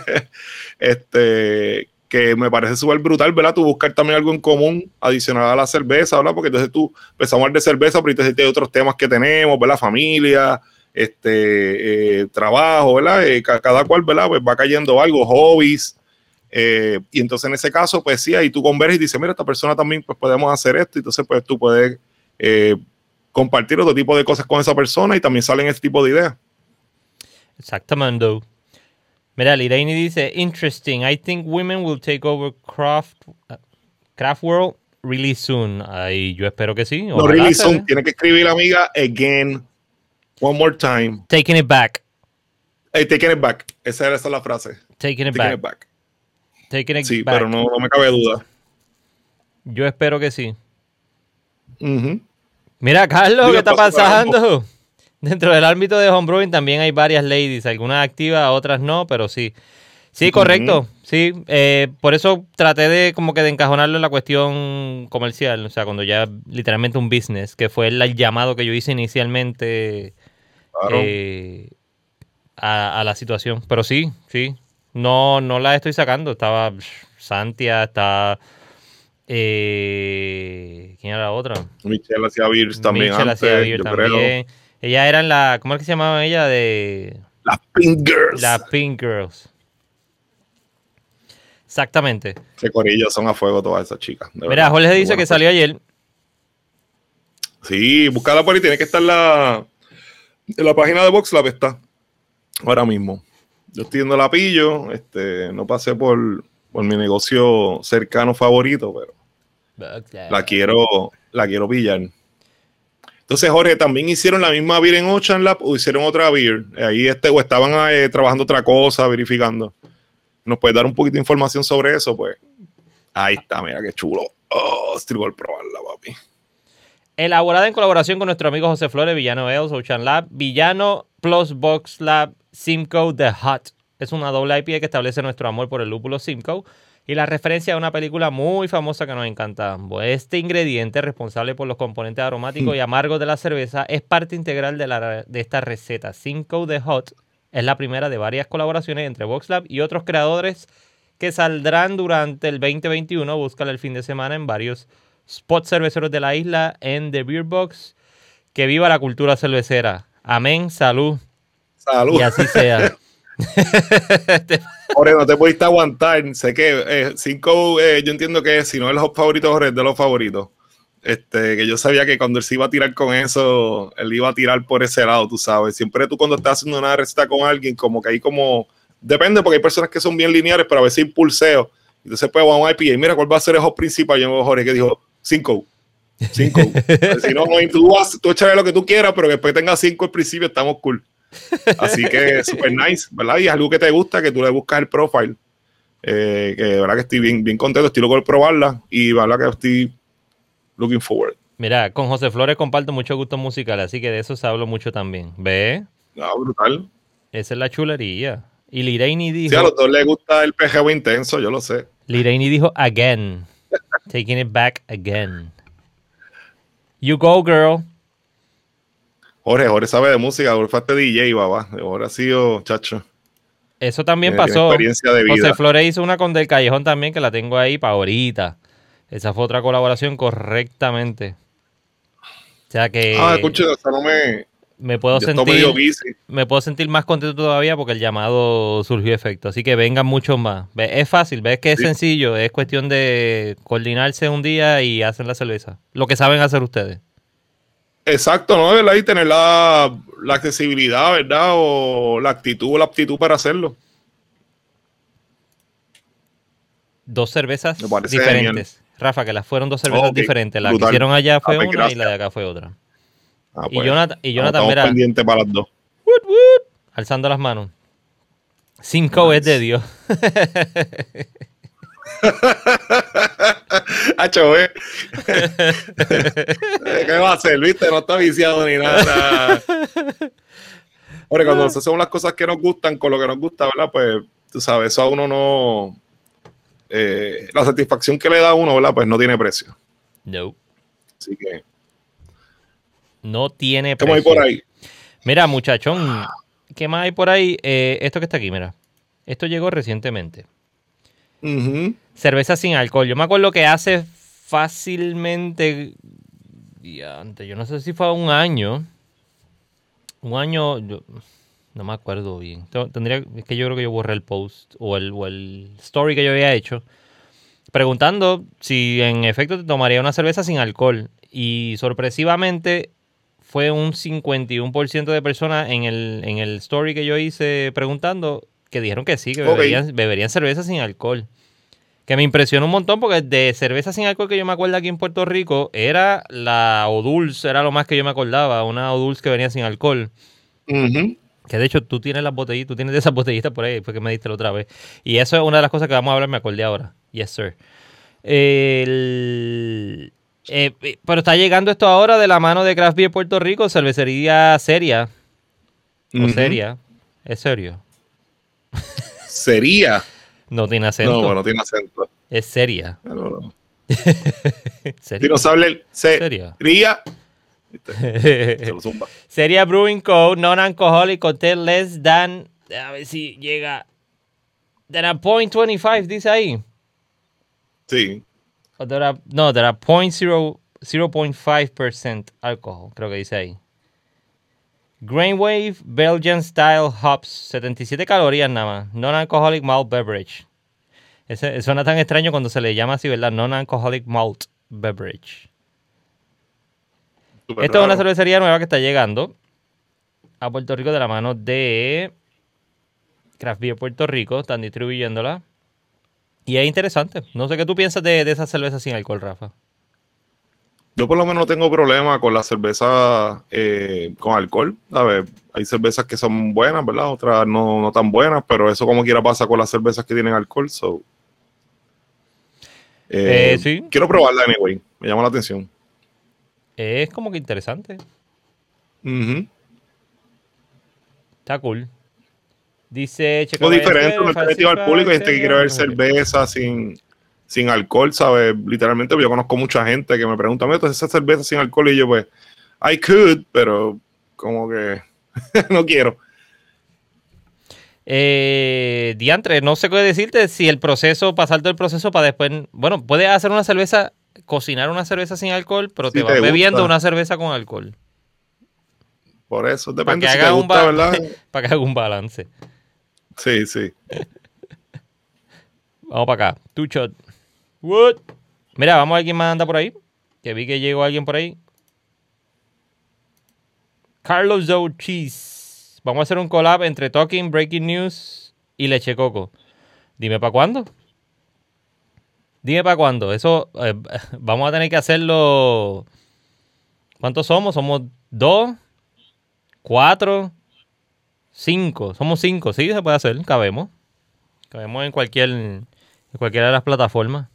este, que me parece súper brutal, ¿verdad? Tú buscar también algo en común adicional a la cerveza, ¿verdad? Porque entonces tú empezamos a hablar de cerveza, pero entonces hay otros temas que tenemos, ¿verdad? Familia, este, eh, trabajo, ¿verdad? Eh, cada cual, ¿verdad? Pues va cayendo algo, hobbies. Eh, y entonces en ese caso, pues sí, ahí tú conversas y dices, mira, esta persona también, pues podemos hacer esto. Entonces, pues tú puedes eh, compartir otro tipo de cosas con esa persona y también salen este tipo de ideas. Exactamente. Mira, Liraini dice, interesting, I think women will take over craft, craft world really soon. Ahí yo espero que sí. No, really soon. Tiene que escribir la amiga again, one more time. Taking it back. Hey, taking it back. Esa, esa es la frase. Taking it back sí, pero no, me cabe duda. Yo espero que sí. Mira, Carlos, ¿qué está pasando? Dentro del ámbito de homebrewing también hay varias ladies, algunas activas, otras no, pero sí. Sí, correcto. Sí, eh, por eso traté de como que de encajonarlo en la cuestión comercial, o sea, cuando ya literalmente un business, que fue el, llamado que yo hice inicialmente eh, a, la situación. Pero sí, sí, no, no la estoy sacando. Estaba Santia, está... Eh, ¿Quién era la otra? Michelle hacía Beers también Michelle hacía Beers también. Ella era la... ¿Cómo es que se llamaba ella? De... Las Pink Girls. Las Pink Girls. Exactamente. Qué corillos son a fuego todas esas chicas. Mira, Jorge dice que salió ayer. Sí, búscala por ahí, tiene que estar la, en la página de VoxLab está. Ahora mismo. Yo estoy yendo la pillo, este, no pasé por, por mi negocio cercano favorito, pero la quiero, la quiero pillar. Entonces, Jorge, también hicieron la misma beer en Ocean Lab o hicieron otra beer. Ahí este, o estaban eh, trabajando otra cosa, verificando nos puedes dar un poquito de información sobre eso, pues ahí está, mira qué chulo. Oh, estoy por probarla, papi. Elaborada en colaboración con nuestro amigo José Flores, Villano Els, Ocean Lab, Villano Plus Box Lab, Simcoe The Hut. Es una doble IPA que establece nuestro amor por el lúpulo Simcoe y la referencia a una película muy famosa que nos encanta. Este ingrediente responsable por los componentes aromáticos y amargos de la cerveza es parte integral de, la, de esta receta. Simcoe The Hut es la primera de varias colaboraciones entre VoxLab y otros creadores que saldrán durante el 2021. Búscala el fin de semana en varios spots cerveceros de la isla en The Beer Box. Que viva la cultura cervecera. Amén, salud. Salud. Y así sea. Jorge, no te pudiste aguantar. Sé que eh, cinco, eh, yo entiendo que si no es los favoritos, Jorge, es de los favoritos. Este, que yo sabía que cuando él se iba a tirar con eso, él iba a tirar por ese lado, tú sabes. Siempre tú cuando estás haciendo una receta con alguien, como que hay como, depende, porque hay personas que son bien lineales, pero a veces impulseo. Entonces, pues vamos a IPA, mira, ¿cuál va a ser el hop principal? Yo me Jorge que dijo, cinco. Cinco. si no, no tú, vas, tú echarle lo que tú quieras, pero que después tenga cinco al principio, estamos cool. Así que super nice, ¿verdad? Y es algo que te gusta, que tú le buscas el profile. Eh, que de verdad que estoy bien, bien contento, estoy loco de probarla y verdad que estoy looking forward. Mira, con José Flores comparto mucho gusto musical, así que de eso se hablo mucho también. ¿Ve? Ah, brutal. Esa es la chulería. Y Liraini dijo. Sí, a los dos les gusta el PGW intenso, yo lo sé. Liraini dijo again. Taking it back again. You go, girl. Jorge, Jorge sabe de música, Jorge fue DJ, babá. Ahora ha sido, chacho. Eso también pasó. José Flores hizo una con Del Callejón también, que la tengo ahí para ahorita. Esa fue otra colaboración correctamente. O sea que. Ah, escucha, o no me. Me puedo, sentir, me puedo sentir más contento todavía porque el llamado surgió efecto. Así que vengan muchos más. Es fácil, ves que es sencillo. Es cuestión de coordinarse un día y hacer la cerveza. Lo que saben hacer ustedes. Exacto, ¿no? ¿verdad? Y tener la, la accesibilidad, ¿verdad? O la actitud o la aptitud para hacerlo. Dos cervezas diferentes. Rafa, que las fueron dos cervezas diferentes. La que hicieron allá fue una y la de acá fue otra. Ah, y, pues, Jonathan, y Jonathan, mira. pendiente para las dos. alzando las manos. Cinco es de Dios. Hacho, ¿eh? ¿Qué va a hacer? ¿Viste? No está viciado ni nada. Ahora, cuando se hacen las cosas que nos gustan con lo que nos gusta, ¿verdad? Pues, tú sabes, eso a uno no, eh, la satisfacción que le da a uno, ¿verdad? Pues no tiene precio. No. Así que. No tiene precio. ¿Cómo hay por ahí? Mira, muchachón, ¿qué más hay por ahí? Eh, esto que está aquí, mira. Esto llegó recientemente. Cerveza sin alcohol. Yo me acuerdo que hace fácilmente. Antes, yo no sé si fue un año. Un año. No me acuerdo bien. Tendría, es que yo creo que yo borré el post o el, o el story que yo había hecho. Preguntando si en efecto te tomaría una cerveza sin alcohol. Y sorpresivamente fue un 51% de personas en el, en el story que yo hice preguntando que dijeron que sí, que beberían, beberían cerveza sin alcohol. Que me impresionó un montón porque de cerveza sin alcohol que yo me acuerdo aquí en Puerto Rico era la Odulce, era lo más que yo me acordaba, una Odulce que venía sin alcohol. Que de hecho tú tienes las botellitas, tú tienes de esas botellitas por ahí, porque me diste la otra vez. Y eso es una de las cosas que vamos a hablar, me acordé ahora. Yes, sir. Eh, eh, pero está llegando esto ahora de la mano de Craft Beer Puerto Rico, cervecería seria. O seria. Es serio. Sería. no tiene acento. No, no tiene acento. Es seria. No, no. ¿Sería? no sabe seria. Sería. Sería Brewing Co. Non-alcoholic contain less than. A ver si llega. Than a .25, dice ahí. Sí. No, there are 0.5% alcohol, creo que dice ahí. Grainwave Belgian Style Hops, 77 calorías nada más. Non-alcoholic malt beverage. Ese, suena tan extraño cuando se le llama así, ¿verdad? Non-alcoholic malt beverage. Esta es una cervecería nueva que está llegando a Puerto Rico de la mano de Craft Beer Puerto Rico. Están distribuyéndola. Y es interesante. No sé qué tú piensas de, de esa cerveza sin alcohol, Rafa. Yo por lo menos no tengo problema con la cerveza eh, con alcohol. A ver, hay cervezas que son buenas, ¿verdad? Otras no, no, tan buenas, pero eso como quiera pasa con las cervezas que tienen alcohol. So. Eh, sí. Quiero probarla anyway. Me llama la atención. Es como que interesante. Está cool. Dice Checo. diferente, me al público. Hay gente que quiere ver cerveza sin sin alcohol, ¿sabes? Literalmente yo conozco mucha gente que me pregunta, entonces esa cerveza sin alcohol y yo pues, I could, pero como que no quiero. Eh, diantre, no sé qué decirte si el proceso, pasarte el proceso para después, bueno, puedes hacer una cerveza, cocinar una cerveza sin alcohol, pero te vas bebiendo una cerveza con alcohol. Por eso, depende para que si te ¿verdad? para que haga un balance. Sí, sí. Vamos para acá. Two shot. What? Mira, vamos a ver quién más anda por ahí. Que vi que llegó alguien por ahí. Carlos Cheese. Vamos a hacer un collab entre Talking, Breaking News y Leche Coco. Dime para cuándo. Dime para cuándo. Eso eh, vamos a tener que hacerlo. ¿Cuántos somos? Somos dos, cuatro, cinco. Somos cinco. Sí, se puede hacer. Cabemos. Cabemos en cualquier, en cualquiera de las plataformas.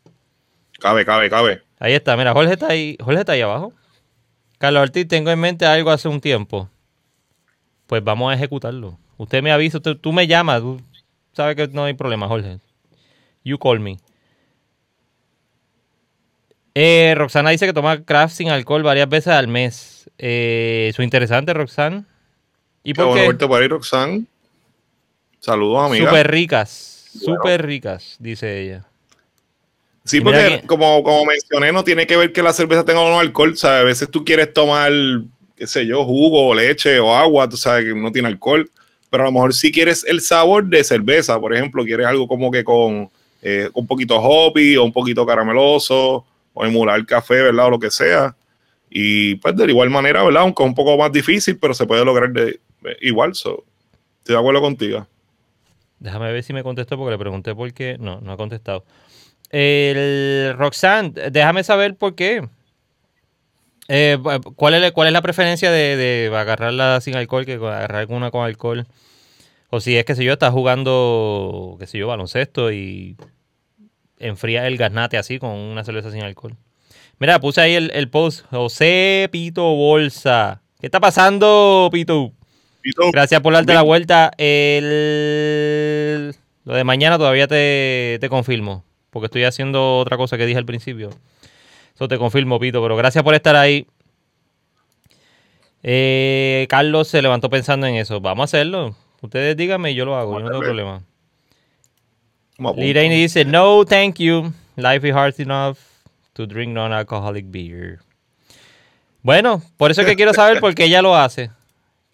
Cabe, cabe, cabe. Ahí está, mira, Jorge está ahí, Jorge está ahí abajo. Carlos Ortiz, tengo en mente algo hace un tiempo. Pues vamos a ejecutarlo. Usted me avisa, tú me llamas, tú sabes que no hay problema, Jorge. You call me. Eh, Roxana dice que toma craft sin alcohol varias veces al mes. Eh, eso es interesante, Roxana. ¿Y por qué? Bueno, por ahí, Roxana. Saludos, amiga. Súper ricas, súper ricas, dice ella. Sí, porque como, como mencioné, no tiene que ver que la cerveza tenga o no alcohol. Sea, a veces tú quieres tomar, qué sé yo, jugo o leche o agua, tú sabes que no tiene alcohol. Pero a lo mejor si quieres el sabor de cerveza, por ejemplo, quieres algo como que con eh, un poquito hoppy o un poquito carameloso o emular café, ¿verdad? O lo que sea. Y pues de igual manera, ¿verdad? Aunque es un poco más difícil, pero se puede lograr de, igual. So, estoy de acuerdo contigo. Déjame ver si me contestó porque le pregunté por qué. No, no ha contestado. El Roxanne, déjame saber por qué. Eh, ¿cuál, es, ¿Cuál es la preferencia de, agarrarla sin alcohol que agarrar una con alcohol? O si es que si yo, estás jugando, qué sé yo, baloncesto y enfría el gasnate así con una cerveza sin alcohol. Mira, puse ahí el, post. José Pito Bolsa. ¿Qué está pasando, Pito? Gracias por darte la vuelta. El... Lo de mañana todavía te, te confirmo porque estoy haciendo otra cosa que dije al principio. Eso te confirmo, Pito, pero gracias por estar ahí. Eh, Carlos se levantó pensando en eso. Vamos a hacerlo. Ustedes díganme y yo lo hago. Yo no tengo problema. Liraini dice, no, thank you. Life is hard enough to drink non-alcoholic beer. Bueno, por eso es que quiero saber por qué ella lo hace.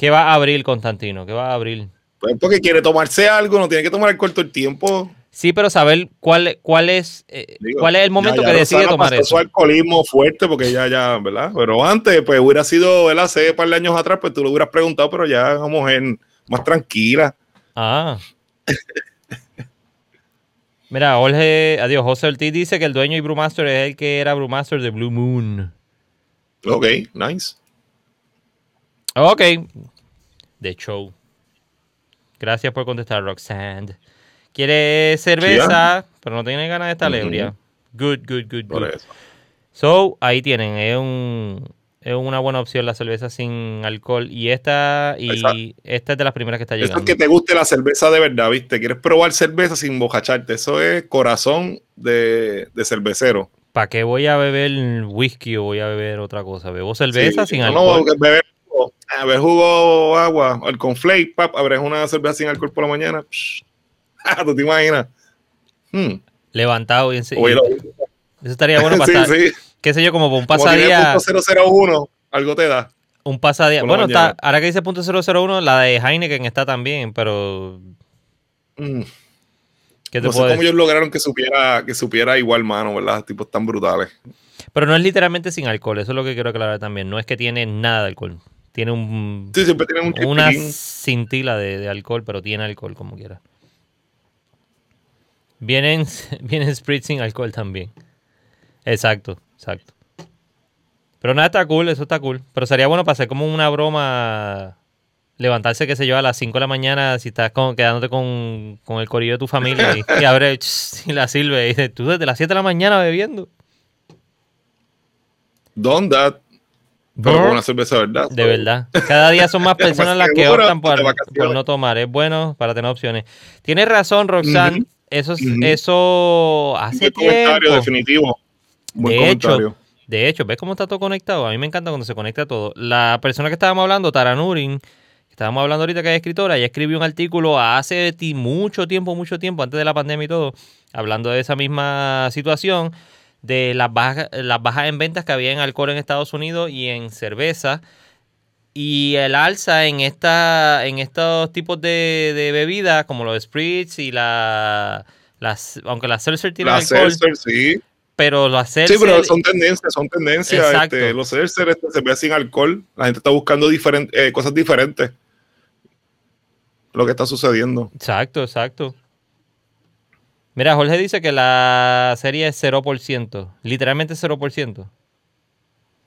¿Qué va a abrir Constantino? ¿Qué va a abrir? Pues porque quiere tomarse algo, no tiene que tomar alcohol todo el tiempo. Sí, pero saber cuál, cuál, es, eh, cuál es el momento que decide tomar eso. Su alcoholismo fuerte, porque ya, ya, ¿verdad? Pero antes, pues hubiera sido, ¿verdad? Hace un par de años atrás, pues tú lo hubieras preguntado, pero ya una mujer más tranquila. Ah. Mira, Jorge, adiós, José Ortiz dice que el dueño y Brewmaster es el que era Brewmaster de Blue Moon. Ok, nice. Ok. The show. Gracias por contestar, Roxanne. Quiere cerveza, pero no tiene ganas de esta lebria. Good, good, good, good. So, ahí tienen, es, un, es una buena opción la cerveza sin alcohol. Y esta, y esta es de las primeras que está llegando. Eso es que te guste la cerveza de verdad, ¿viste? ¿Quieres probar cerveza sin bojacharte? Eso es corazón de, cervecero. ¿Para qué voy a beber whisky o voy a beber otra cosa? ¿Bebo cerveza sin alcohol? No, beber ver jugo agua, el conflate, pap, abres una cerveza sin alcohol por la mañana. ¿Tú te imaginas? Hmm. Levantado y, Eso estaría bueno para estar, qué sé yo, como un pasadía. 001, algo te da. Un pasadía. Bueno, está, ahora que dice punto .001, la de Heineken está también, pero... Mm. ¿Qué te no sé cómo ellos lograron que supiera, que supiera igual, mano, ¿verdad? Tipos tan brutales. Pero no es literalmente sin alcohol, eso es lo que quiero aclarar también. No es que tiene nada de alcohol. Tiene un. Sí, siempre tiene un Una cintila de, alcohol, pero tiene alcohol como quiera. Vienen, vienen spritz sin alcohol también. Exacto, exacto. Pero nada, está cool, eso está cool. Pero sería bueno para hacer como una broma. Levantarse, qué sé yo, a las 5 de la mañana, si estás quedándote con, el corillo de tu familia y, y abre y la sirve y dices, tú desde las 7 de la mañana bebiendo. Don't that. Pero una cerveza, ¿verdad? De verdad. Cada día son más personas las que optan por, no tomar. Es bueno para tener opciones. Tienes razón, Roxanne. Eso, eso hace tiempo. comentario definitivo. Buen de hecho, de hecho, ¿ves cómo está todo conectado? A mí me encanta cuando se conecta todo. La persona que estábamos hablando, Taranurin, estábamos hablando ahorita que es escritora, ella escribió un artículo hace mucho tiempo, mucho tiempo, antes de la pandemia y todo, hablando de esa misma situación de las bajas, las bajas en ventas que había en alcohol en Estados Unidos y en cerveza. Y el alza en esta, en estos tipos de, de bebidas, como los spritz y la las, aunque la seltzer tiene alcohol. sí. Pero las seltzer. Sí, pero son tendencias, son tendencias. Este, los seltzer este, se ve sin alcohol. La gente está buscando eh, cosas diferentes. Lo que está sucediendo. Exacto, exacto. Mira, Jorge dice que la serie es 0%. Literalmente 0%.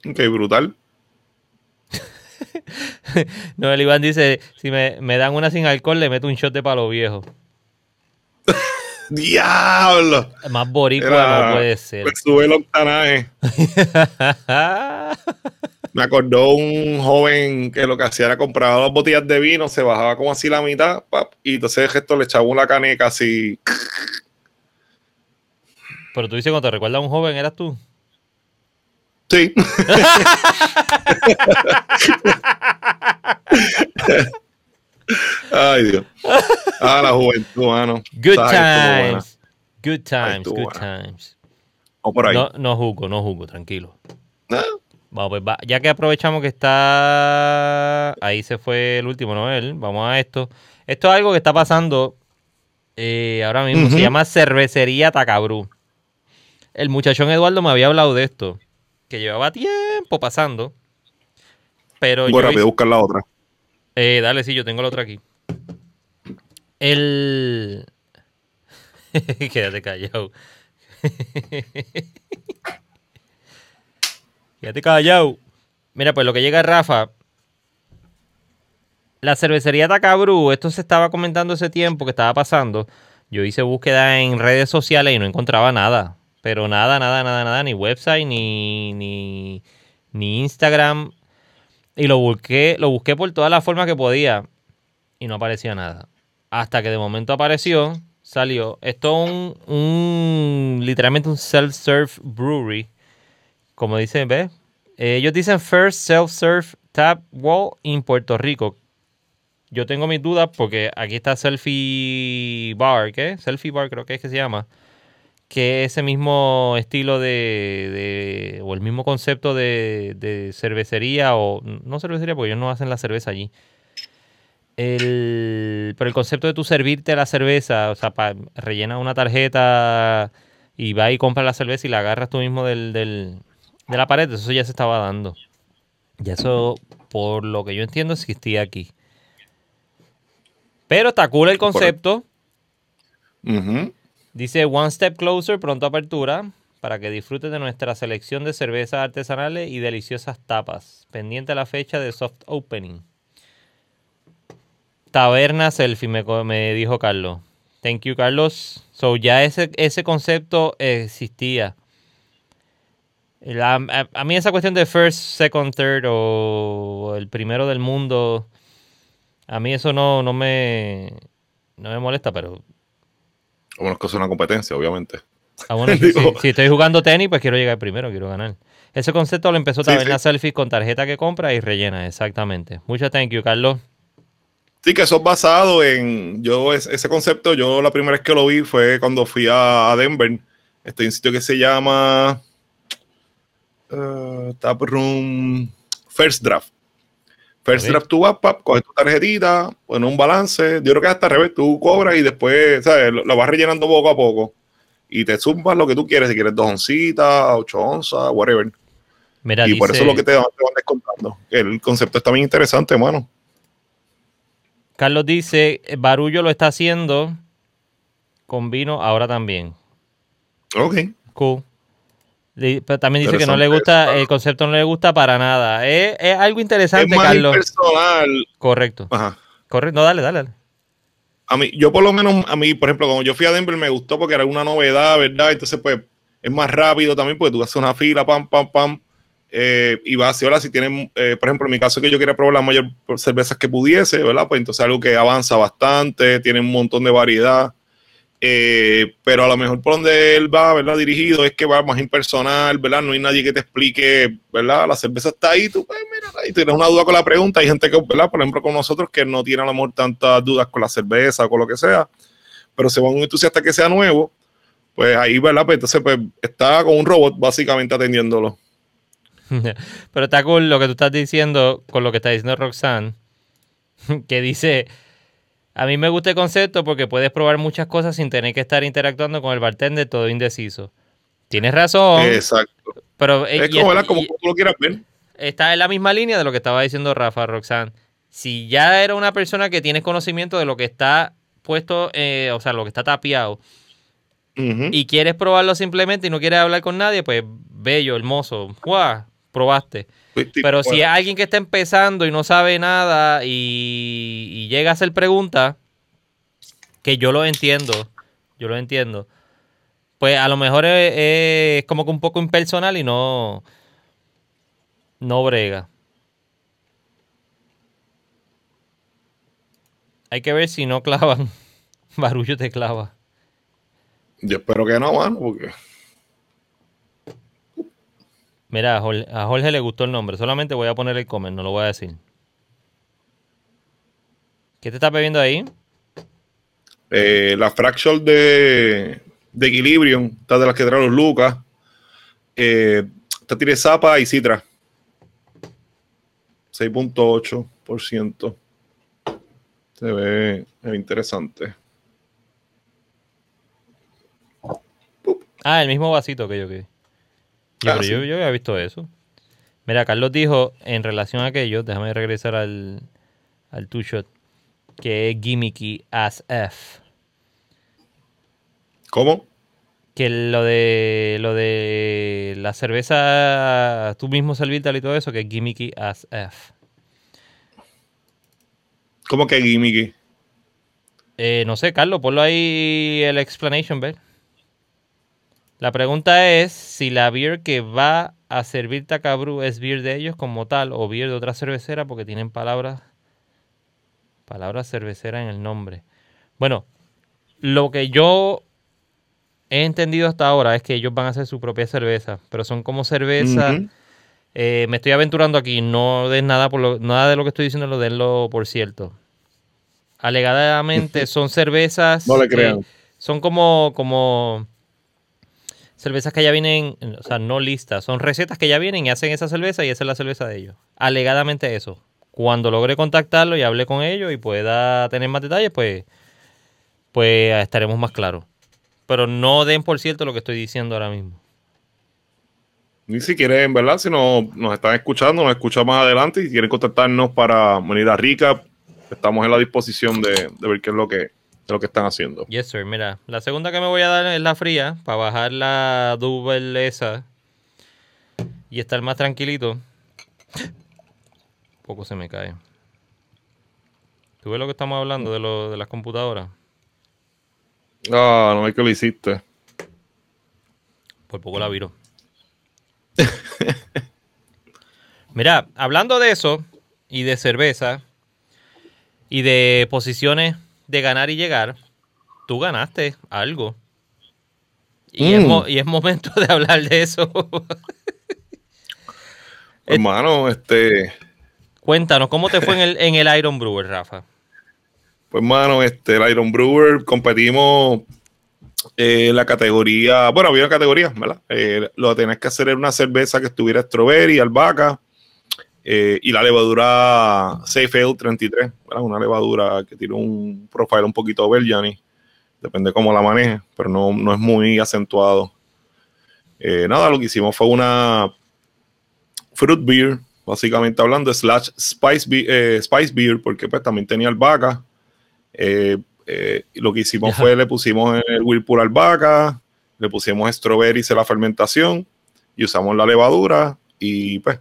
Ok, brutal. no, el Iván dice, si me, dan una sin alcohol, le meto un shot de palo viejo. ¡Diablo! Más boricua no puede ser. Me sube el octanaje. me acordó un joven que lo que hacía era comprar dos botellas de vino, se bajaba como así la mitad, y entonces el gesto le echaba una caneca así pero tú dices cuando te recuerdas a un joven, ¿eras tú? Sí. Ay, Dios. Ah, la juventud, mano. Good times. Good times, good times. O por ahí. No, no juzgo, no juzgo, tranquilo. Ah. Vamos, pues ya que aprovechamos que está. Ahí se fue el último Noel. Vamos a esto. Esto es algo que está pasando eh, ahora mismo. Se llama Cervecería Tacabru el muchachón Eduardo me había hablado de esto, que llevaba tiempo pasando. Pero Voy rápido, buscar la otra. Eh, dale, sí, yo tengo la otra aquí. El. Quédate callado. Quédate callado. Mira, pues lo que llega Rafa. La cervecería Tacabru, esto se estaba comentando ese tiempo que estaba pasando. Yo hice búsqueda en redes sociales y no encontraba nada. Pero nada, nada, nada, nada, ni website, ni, ni, ni Instagram. Y lo busqué, lo busqué por todas las formas que podía. Y no aparecía nada. Hasta que de momento apareció, salió. Esto es un, un literalmente un self-serve brewery. Como dicen, ¿ves? ellos dicen First Self-Serve Tap Wall in Puerto Rico. Yo tengo mis dudas porque aquí está Selfie Bar, ¿qué? Selfie Bar creo que es que se llama que ese mismo estilo de, o el mismo concepto de, cervecería, o no cervecería porque ellos no hacen la cerveza allí. El, pero el concepto de tú servirte la cerveza, o sea, rellena una tarjeta y va y compra la cerveza y la agarras tú mismo del, del, de la pared, eso ya se estaba dando. Ya eso, por lo que yo entiendo, existía aquí. Pero está cool el concepto. Dice One Step Closer, pronto apertura, para que disfrutes de nuestra selección de cervezas artesanales y deliciosas tapas. Pendiente a la fecha de soft opening. Taberna Selfie, me, dijo Carlos. Thank you, Carlos. So ya ese, ese concepto existía. a, mí esa cuestión de first, second, third o el primero del mundo, a mí eso no, no, me, no me molesta, pero... Bueno, es que es una competencia, obviamente. Ah, bueno, si, estoy jugando tenis, pues quiero llegar primero, quiero ganar. Ese concepto lo empezó también la selfie con tarjeta que compra y rellena, exactamente. Muchas thank you, Carlos. Sí, que eso es basado en. Yo, ese concepto, yo la primera vez que lo vi fue cuando fui a, Denver. Estoy en un sitio que se llama. Uh, Tap Room First Draft. First Draft, tú vas, pap, coges tu tarjetita, pones un balance. Yo creo que hasta al revés, tú cobras y después, ¿sabes? Lo, vas rellenando poco a poco. Y te zumbas lo que tú quieres, si quieres dos oncitas, ocho onzas, whatever y por eso es lo que te, van descontando. El concepto está bien interesante, hermano. Carlos dice, Barullo lo está haciendo con vino ahora también. Ok. Cool. Pero también dice que no le gusta, el concepto no le gusta para nada. Es, algo interesante, es más Carlos. Personal. Correcto. Ajá. Correcto. No, dale, dale, A mí, yo por lo menos, a mí, por ejemplo, cuando yo fui a Denver me gustó porque era una novedad, ¿verdad? Entonces, pues, es más rápido también porque tú haces una fila, pam, pam, pam eh, y va ahora si tienen, eh, por ejemplo, en mi caso que yo quería probar la mayor cervezas que pudiese, ¿verdad? Pues entonces algo que avanza bastante, tiene un montón de variedad, eh, pero a lo mejor por donde él va, ¿verdad? Dirigido es que va más impersonal, ¿verdad? No hay nadie que te explique, ¿verdad? La cerveza está ahí, tú, pues mira, ahí tienes una duda con la pregunta, hay gente que, ¿verdad? Por ejemplo, con nosotros que no tiene a lo mejor tantas dudas con la cerveza o con lo que sea, pero se va un entusiasta que sea nuevo, pues ahí, ¿verdad? Pues entonces pues está con un robot básicamente atendiéndolo. Pero está cool lo que tú estás diciendo con lo que está diciendo Roxanne, que dice, a mí me gusta el concepto porque puedes probar muchas cosas sin tener que estar interactuando con el bartender todo indeciso. Tienes razón. Exacto. Pero, eh, es como, como tú lo quieras ver. Está en la misma línea de lo que estaba diciendo Rafa, Roxanne. Si ya era una persona que tienes conocimiento de lo que está puesto, eh, o sea, lo que está tapiado, y quieres probarlo simplemente y no quieres hablar con nadie, pues bello, hermoso. ¡Guau! Probaste. Pero si es alguien que está empezando y no sabe nada y, llega a hacer preguntas, que yo lo entiendo, yo lo entiendo, pues a lo mejor es, como que un poco impersonal y no, no brega. Hay que ver si no clavan. Barullo te clava. Yo espero que no, mano, porque Mira, a Jorge, le gustó el nombre. Solamente voy a poner el comment, no lo voy a decir. ¿Qué te estás bebiendo ahí? Eh, la Fractal de, de Equilibrium. Está de las que traen los Lucas. Eh, esta tiene Zapa y Citra. 6.8%. Se ve, interesante. Ah, el mismo vasito que yo que. Ah, yo, yo, había visto eso. Mira, Carlos dijo en relación a aquello, déjame regresar al, al two shot, que es gimmicky as F. ¿Cómo? Que lo de lo de la cerveza, tú mismo servirte y todo eso, que es gimmicky as F. ¿Cómo que gimmicky? Eh, no sé, Carlos, ponlo ahí el explanation, ¿ver? La pregunta es si la beer que va a servir Takabru es beer de ellos como tal o beer de otra cervecera porque tienen palabras palabras cervecera en el nombre. Bueno, lo que yo he entendido hasta ahora es que ellos van a hacer su propia cerveza, pero son como cerveza. Eh, me estoy aventurando aquí, no den nada por lo, nada de lo que estoy diciendo lo denlo por cierto. Alegadamente son cervezas. no le crean. son como, como cervezas que ya vienen, o sea, no listas, son recetas que ya vienen y hacen esa cerveza y esa es la cerveza de ellos. Alegadamente eso. Cuando logre contactarlo y hable con ellos y pueda tener más detalles, pues, pues estaremos más claros. Pero no den por cierto lo que estoy diciendo ahora mismo. Ni si quieren, ¿verdad? Si no, nos están escuchando, nos escuchan más adelante y quieren contactarnos para venir a Rica, estamos en la disposición de ver qué es lo que, de lo que están haciendo. Yes, sir. Mira, la segunda que me voy a dar es la fría, para bajar la double esa y estar más tranquilito. Poco se me cae. ¿Tú ves lo que estamos hablando de, lo, de las computadoras? Ah, no hay que lo hiciste. Por poco la viro. Mira, hablando de eso y de cerveza y de posiciones de ganar y llegar, tú ganaste algo. Y, es, mm. momento de hablar de eso. Hermano, este. Cuéntanos, ¿cómo te fue en el, en el Iron Brewer, Rafa? Pues, hermano, este, el Iron Brewer competimos eh, la categoría, bueno, había una categoría, ¿verdad? Eh, lo que tenías que hacer era una cerveza que estuviera strawberry, albahaca eh, y la levadura Ale 33, ¿verdad? Una levadura que tiene un profile un poquito Belgiani, depende cómo la maneje, pero no, no es muy acentuado. nada, lo que hicimos fue una fruit beer, básicamente hablando, slash spice, beer, spice beer, porque pues también tenía albahaca. Eh, eh, lo que hicimos fue le pusimos el Whirlpool albahaca, le pusimos strawberries en la fermentación y usamos la levadura y pues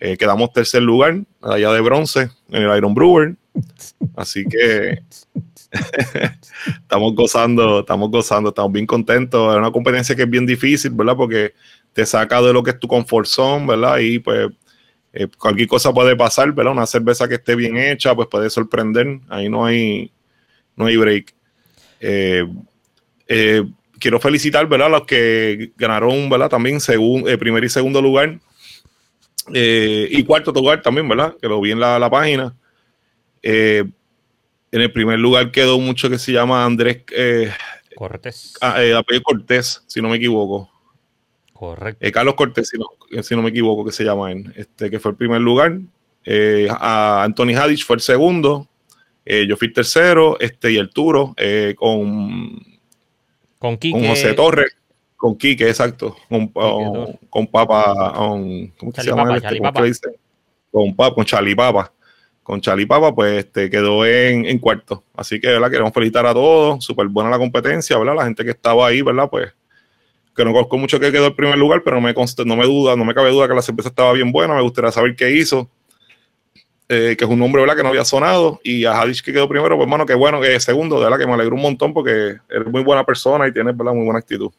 eh, quedamos tercer lugar, allá de bronce en el Iron Brewer. Así que estamos gozando, estamos gozando, estamos bien contentos. Es una competencia que es bien difícil, ¿verdad? Porque te saca de lo que es tu comfort zone, ¿verdad? Y pues eh, cualquier cosa puede pasar, ¿verdad? Una cerveza que esté bien hecha, pues puede sorprender. Ahí no hay, no hay break. Eh, eh, quiero felicitar ¿verdad? a los que ganaron ¿verdad? también eh, primer y segundo lugar. Y cuarto lugar también, ¿verdad? Que lo vi en la, página. en el primer lugar quedó mucho que se llama Andrés Cortés. Ah, Cortés, si no me equivoco. Correcto. Carlos Cortés, si no, si no, me equivoco, que se llama en este, que fue el primer lugar. a Anthony Hadich fue el segundo. Eh, yo fui tercero, este y el Turo, eh, con, con, José Torres, con Quique, exacto, con, con, Papa, ¿cómo se llama? Este? Con, Papa, con Chalipapa. Con Chalipapa, pues este, quedó en, en cuarto. Así que, ¿verdad? Queremos felicitar a todos. Súper buena la competencia, ¿verdad? La gente que estaba ahí, ¿verdad? Pues que no conozco mucho que quedó en primer lugar, pero no me, no me duda, no me cabe duda que la cerveza estaba bien buena. Me gustaría saber qué hizo. Eh, que es un nombre ¿verdad? que no había sonado, y a Hadich que quedó primero, pues bueno, que bueno, que segundo, de verdad que me alegro un montón porque eres muy buena persona y tienes ¿verdad? muy buena actitud.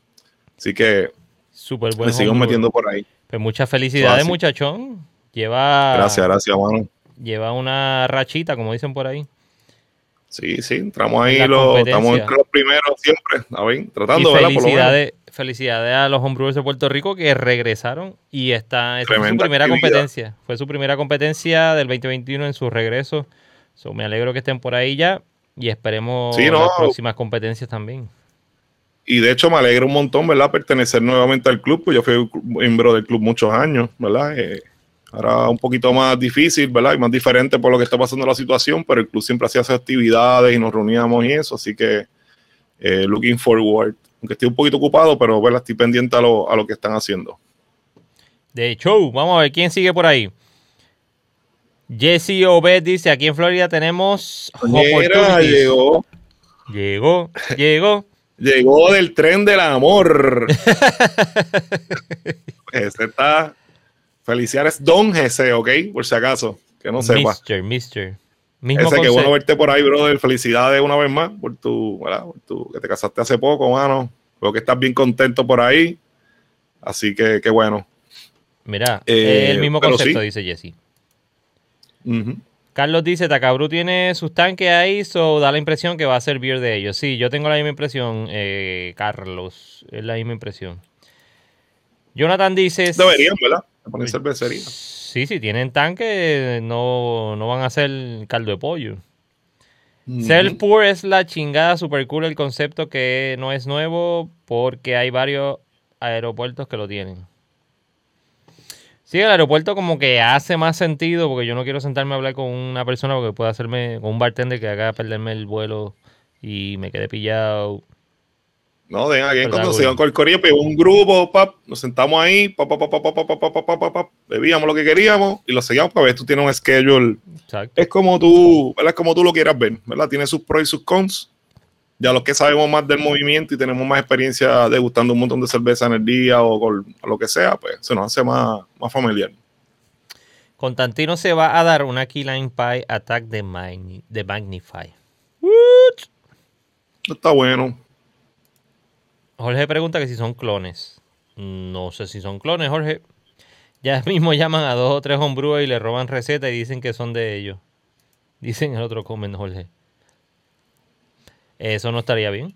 Así que Súper bueno. Me sigo metiendo por ahí. Pues muchas felicidades, muchachón. Lleva. Gracias, gracias, mano. Lleva una rachita, como dicen por ahí. Sí, sí, entramos ahí, lo, estamos entre los primeros siempre, a ver, tratando, y felicidades, felicidades a los homebrewers de Puerto Rico que regresaron y esta, es su primera competencia. Fue su primera competencia del 2021 en su regreso. me alegro que estén por ahí ya y esperemos las próximas competencias también. Y de hecho me alegro un montón, ¿verdad? Pertenecer nuevamente al club, pues yo fui miembro del club muchos años, ¿verdad? Eh, Ahora un poquito más difícil, ¿verdad? Y más diferente por lo que está pasando la situación, pero el club siempre hacía esas actividades y nos reuníamos y eso, así que eh, looking forward. Aunque estoy un poquito ocupado, pero ¿verdad? estoy pendiente a lo, a lo que están haciendo. De hecho, vamos a ver quién sigue por ahí. Jesse Obed dice, aquí en Florida tenemos Mira, llegó. Llegó, llegó. Llegó del tren del amor. Ese está Felicidades, Don GC, ¿ok? Por si acaso, que no sepa. Mister, Mister. Mismo Ese, qué bueno verte por ahí, brother. Felicidades una vez más por tu, ¿verdad? Por tu, que te casaste hace poco, mano. Creo que estás bien contento por ahí. Así que, qué bueno. Mira, eh, el mismo concepto, dice Jesse. Carlos dice, Takabru tiene sus tanques ahí, so da la impresión que va a ser beer de ellos. Sí, yo tengo la misma impresión, eh, Carlos. Es la misma impresión. Jonathan dice... Deberían, ¿verdad? poner cervecería. Sí, sí, tienen tanque, no, van a hacer caldo de pollo. Self Pour es la chingada super cool el concepto que no es nuevo porque hay varios aeropuertos que lo tienen. Sí, el aeropuerto como que hace más sentido porque yo no quiero sentarme a hablar con una persona porque puede hacerme, con un bartender que haga perderme el vuelo y me quede pillado. No, de aquí cuando se iban con el corillo, pero un grupo, pap, nos sentamos ahí, pap, pap, pap, pap, pap, pap, pap, pap, bebíamos lo que queríamos y lo seguíamos para ver, tú tienes un schedule. Es como tú, ¿verdad? Es como tú lo quieras ver, ¿verdad? Tiene sus pros y sus cons. Ya los que sabemos más del movimiento y tenemos más experiencia degustando un montón de cerveza en el día o con lo que sea, pues se nos hace más, más familiar. Constantino se va a dar una Key Line Pie Attack de, Magnify. Está bueno. Jorge pregunta que si son clones. No sé si son clones, Jorge. Ya mismo llaman a dos o tres homebrewers y le roban recetas y dicen que son de ellos. Dicen el otro comen, Jorge. Eso no estaría bien.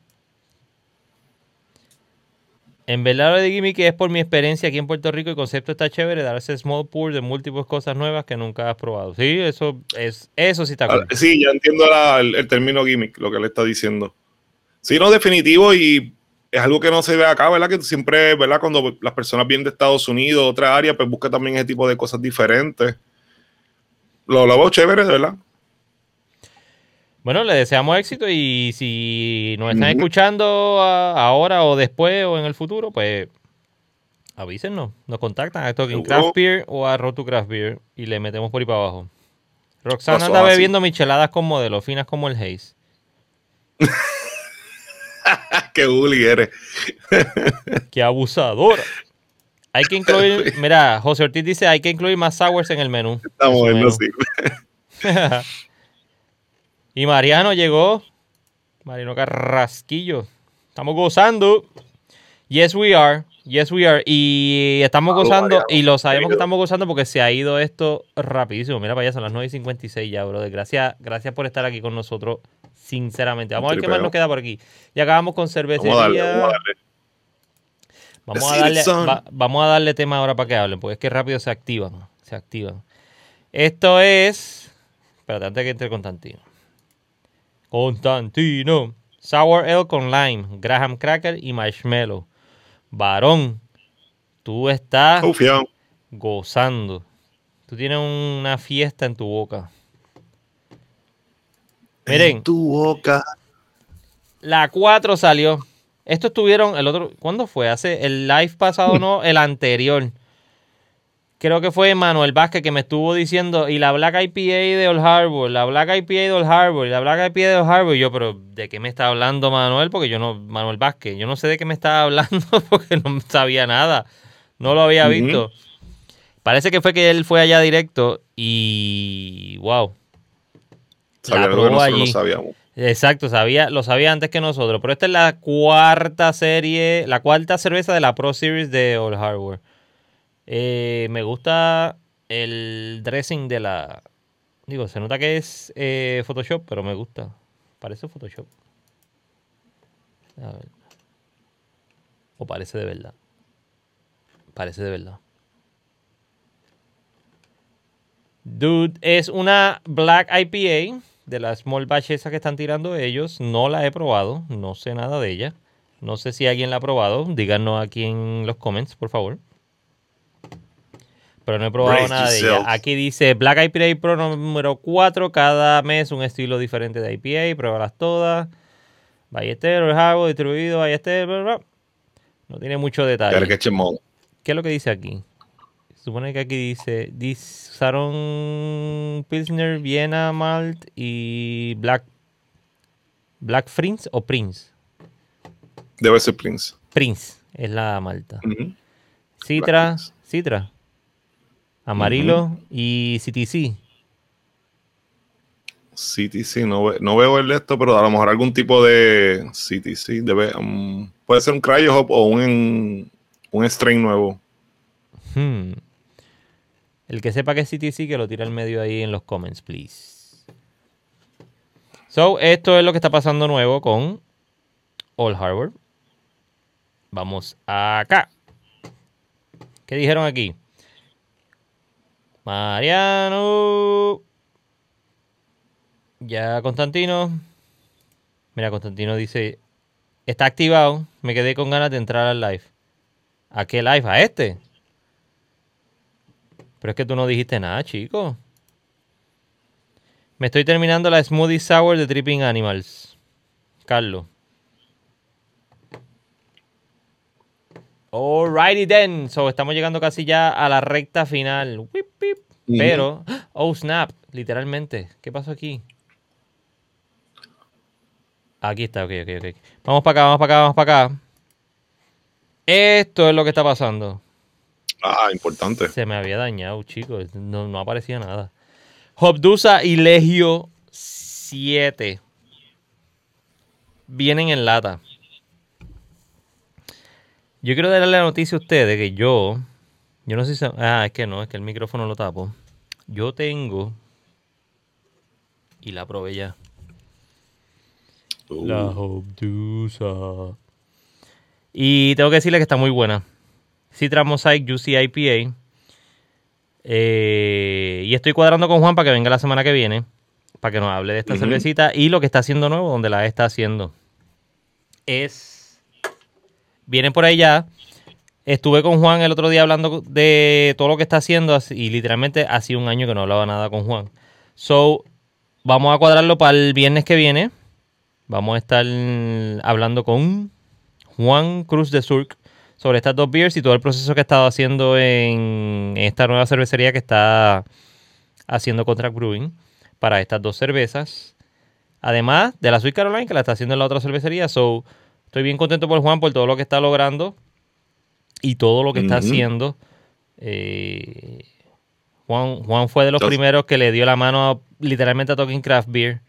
En verdad lo de gimmick es por mi experiencia aquí en Puerto Rico. El concepto está chévere, darse small pour de múltiples cosas nuevas que nunca has probado. Sí, eso es eso sí está ah, Sí, ya entiendo el, término gimmick, lo que le está diciendo. Sí, no, definitivo y es algo que no se ve acá, ¿verdad? Que siempre, ¿verdad? Cuando las personas vienen de Estados Unidos, otra área, pues busca también ese tipo de cosas diferentes. Lo, lo veo chévere, ¿verdad? Bueno, le deseamos éxito y si nos están escuchando ahora o después o en el futuro, pues avísenos, nos contactan a Talking Craft Beer o a Roto Craft Beer y le metemos por ahí para abajo. Roxana anda bebiendo micheladas con modelos finas como el Haze. Qué bully eres. Qué abusadora. Hay que incluir, mira, José Ortiz dice, hay que incluir más sours en el menú. Estamos viendo, sí. Y Mariano llegó. Mariano Carrasquillo. Estamos gozando. Yes, we are. Yes, we are. Y estamos gozando. Y lo sabemos que estamos gozando porque se ha ido esto rapidísimo. Mira para allá, son las 9.56 ya, bro. Gracias, gracias por estar aquí con nosotros. Sinceramente. Vamos a ver qué más nos queda por aquí. Ya acabamos con cervecería. Vamos a darle, vamos a darle tema ahora para que hablen, porque es que rápido se activan. Se activan. Esto es. Espérate, antes que entre Constantino. Constantino. Sour Ale con lime, Graham Cracker y marshmallow. Varón, tú estás gozando. Tú tienes una fiesta en tu boca. Miren. En tu boca. La 4 salió. Esto estuvieron el otro. ¿Cuándo fue? Hace el live pasado, no, el anterior creo que fue Manuel Vázquez que me estuvo diciendo, y la Black IPA de Old Harbor, la Black IPA de Old Harbor, y la Black IPA de Old Harbor. Y yo, pero ¿de qué me está hablando Manuel? Porque yo no, Manuel Vázquez, yo no sé de qué me estaba hablando porque no sabía nada. No lo había visto. Parece que fue que él fue allá directo y wow. Sabía la probó allí. sabíamos. Exacto, sabía, lo sabía antes que nosotros. Pero esta es la cuarta serie, la cuarta cerveza de la Pro Series de Old Harbor. Eh, me gusta el dressing de la... Digo, se nota que es eh, Photoshop, pero me gusta. Parece Photoshop. A ver. O parece de verdad. Parece de verdad. Dude, es una Black IPA de la Small Batch esa que están tirando ellos. No la he probado, no sé nada de ella. No sé si alguien la ha probado. Díganos aquí en los comments, por favor pero no he probado nada de ella. Aquí dice Black IPA Pro número 4, cada mes un estilo diferente de IPA, pruébalas todas. Ballester, Harbour, distribuido, Ballester, bla, no tiene mucho detalle. ¿Qué es lo que dice aquí? Supone que aquí dice, usaron Pilsner, Viena, Malt y Black Black Prince o Prince. Debe ser Prince. Prince es la malta. Citra, Citra. Amarillo y CTC. CTC, no, no veo el esto, pero a lo mejor algún tipo de CTC. Debe, um, puede ser un Cryo Hop o un, un strain nuevo. Hmm. El que sepa que es CTC, que lo tira al medio ahí en los comments, please. So, esto es lo que está pasando nuevo con All Harbor. Vamos acá. ¿Qué dijeron aquí? Mariano. Ya Constantino. Mira, Constantino dice, está activado. Me quedé con ganas de entrar al live. ¿A qué live? ¿A este? Pero es que tú no dijiste nada, chico. Me estoy terminando la Smoothie Sour de Tripping Animals. Carlos. Alrighty then. So, estamos llegando casi ya a la recta final. Pero, oh snap, literalmente. ¿Qué pasó aquí? Aquí está, ok, ok, ok. Vamos para acá, vamos para acá, vamos para acá. Esto es lo que está pasando. Ah, importante. Se me había dañado, chicos. No, no aparecía nada. Hobdusa y Legio 7 vienen en lata. Yo quiero darle la noticia a ustedes que yo Yo no sé si... Ah, es que no, es que el micrófono lo tapo. Yo tengo... Y la probé ya. La Obdusa. Y tengo que decirle que está muy buena. Citra Mosaic Juicy IPA. Eh, y estoy cuadrando con Juan para que venga la semana que viene. Para que nos hable de esta cervecita y lo que está haciendo nuevo, donde la está haciendo. Es. Viene por ahí ya. Estuve con Juan el otro día hablando de todo lo que está haciendo y literalmente hacía un año que no hablaba nada con Juan. So, vamos a cuadrarlo para el viernes que viene. Vamos a estar hablando con Juan Cruz de Surk sobre estas dos beers y todo el proceso que ha estado haciendo en esta nueva cervecería que está haciendo Contract Brewing para estas dos cervezas. Además de la Sweet Caroline que la está haciendo en la otra cervecería. So, estoy bien contento por Juan por todo lo que está logrando y todo lo que está haciendo. Eh, Juan, Juan fue de los primeros que le dio la mano literalmente a Talking Craft Beer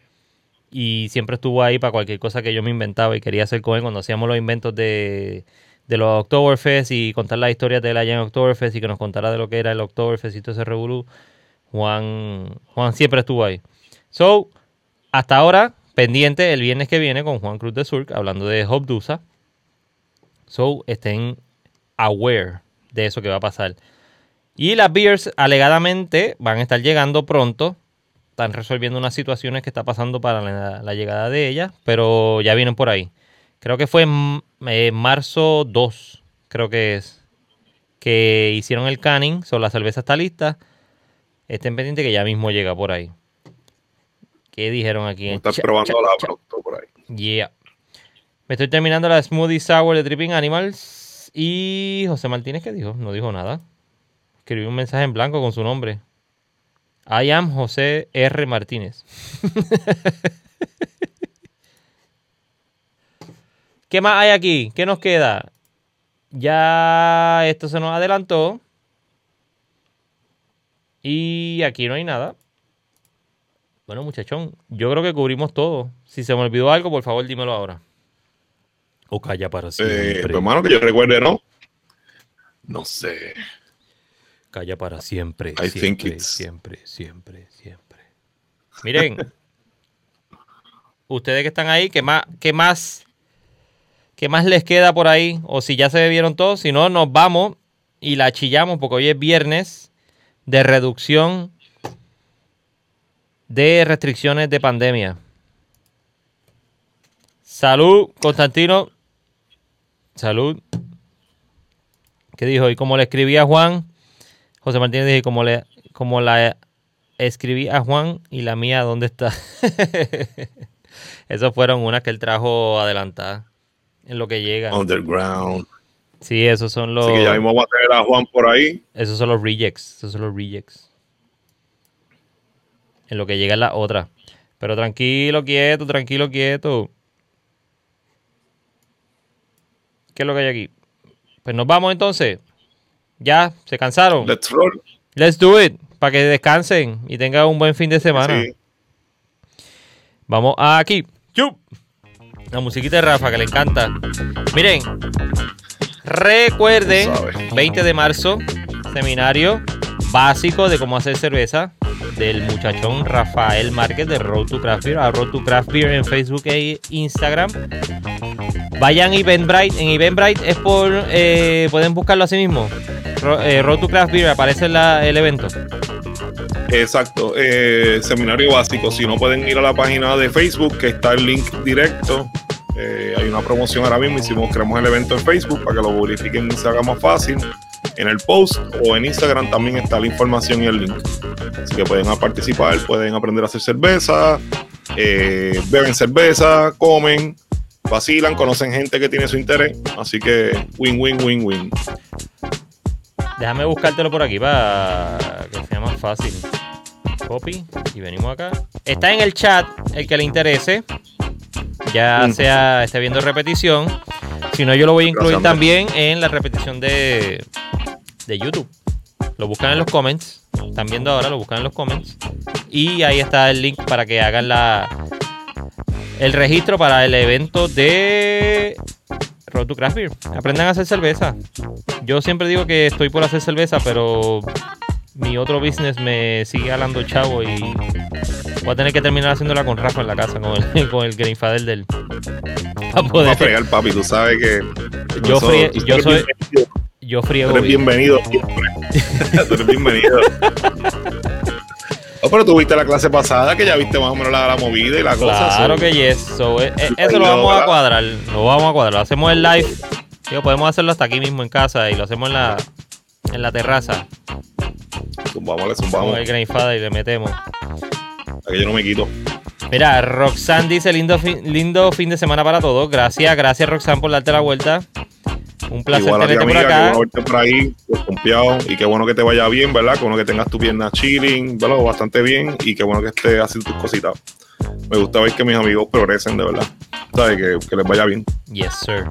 y siempre estuvo ahí para cualquier cosa que yo me inventaba y quería hacer con él cuando hacíamos los inventos de, de los Oktoberfest y contar las historias de la en Oktoberfest y que nos contara de lo que era el Oktoberfest y todo ese revolú. Juan, Juan siempre estuvo ahí. So, hasta ahora, pendiente el viernes que viene con Juan Cruz de Surk hablando de Hobdusa. So, estén aware de eso que va a pasar. Y las beers alegadamente van a estar llegando pronto. Están resolviendo unas situaciones que está pasando para la, llegada de ellas, pero ya vienen por ahí. Creo que fue en eh, marzo 2, creo que es, que hicieron el canning. So, la cerveza está lista. Estén pendientes que ya mismo llega por ahí. ¿Qué dijeron aquí? Están probando la producto por ahí. Yeah. Me estoy terminando la Smoothie Sour de Tripping Animals. Y José Martínez, ¿qué dijo? No dijo nada. Escribió un mensaje en blanco con su nombre. I am José R. Martínez. ¿Qué más hay aquí? ¿Qué nos queda? Ya esto se nos adelantó. Y aquí no hay nada. Bueno, muchachón, yo creo que cubrimos todo. Si se me olvidó algo, por favor, dímelo ahora. O calla para eh, siempre. Eh, hermano, que yo recuerde, ¿no? No sé. Calla para siempre. siempre, siempre, siempre, siempre. Miren, ustedes que están ahí, ¿qué más, qué más, qué más les queda por ahí? O si ya se bebieron todos, si no, nos vamos y la chillamos porque hoy es viernes de reducción de restricciones de pandemia. Salud, Constantino. Salud. ¿Qué dijo? Y como le escribí a Juan, José Martínez dijo, como, le, como la escribí a Juan y la mía, ¿dónde está? Esas fueron unas que él trajo adelantadas en lo que llega. Underground. Sí, esos son los. Así que ya mismo va a tener a Juan por ahí. Esos son los rejects. Esos son los rejects. En lo que llega la otra. Pero tranquilo, quieto, tranquilo, quieto. ¿Qué es lo que hay aquí? Pues nos vamos entonces. Ya, se cansaron. Let's roll. Let's do it. Para que descansen y tengan un buen fin de semana. Vamos aquí. La musiquita de Rafa que le encanta. Miren, recuerden, 20 de marzo, seminario básico de cómo hacer cerveza del muchachón Rafael Márquez de Road to Craft Beer, a Road to Craft Beer en Facebook e Instagram. Vayan a Eventbrite. En Eventbrite es por. Eh, pueden buscarlo así mismo. Eh, Road to Craft Beer aparece el evento. Exacto, eh, seminario básico. Si no pueden ir a la página de Facebook, que está el link directo. hay una promoción ahora mismo. Hicimos, creamos el evento en Facebook para que lo verifiquen y se haga más fácil. En el post o en Instagram también está la información y el link. Así que pueden participar, pueden aprender a hacer cerveza, beben cerveza, comen vacilan, conocen gente que tiene su interés. Así que win, win, win, win. Déjame buscártelo por aquí para que sea más fácil. Copy y venimos acá. Está en el chat el que le interese. Ya mm. sea esté viendo repetición. Si no, yo lo voy a incluir también en la repetición de, de YouTube. Lo buscan en los comments. Están viendo ahora, lo buscan en los comments. Y ahí está el link para que hagan la, el registro para el evento de Road to Craft Beer. Aprendan a hacer cerveza. Yo siempre digo que estoy por hacer cerveza, pero mi otro business me sigue hablando chavo y voy a tener que terminar haciéndola con Rafa en la casa, con el, con el Greenfader del. A poder. fregar, papi, tú sabes que. Yo, fríe, yo soy. Yo friego. Tú eres bienvenido. tú eres bienvenido. Oh, pero tú viste la clase pasada que ya viste más o menos la, la movida y la cosa. Claro que yes. Eh, eh, eso lo vamos a cuadrar. Lo vamos a cuadrar. Lo hacemos en live. podemos hacerlo hasta aquí mismo en casa y lo hacemos en la, en la terraza. Zumbamos, zumbamos. el Grandfather y le metemos. Aquí yo no me quito. Mira, Roxanne dice lindo lindo fin de semana para todos. Gracias, gracias Roxanne por darte la vuelta. Un placer tenerte por acá. por ahí, confiado, y qué bueno que te vaya bien, ¿verdad? Qué bueno que tengas tu pierna chilling, ¿verdad? Bastante bien y qué bueno que estés haciendo tus cositas. Me gusta ver que mis amigos progresen, de verdad. ¿Sabes? Que, que les vaya bien. Yes, sir.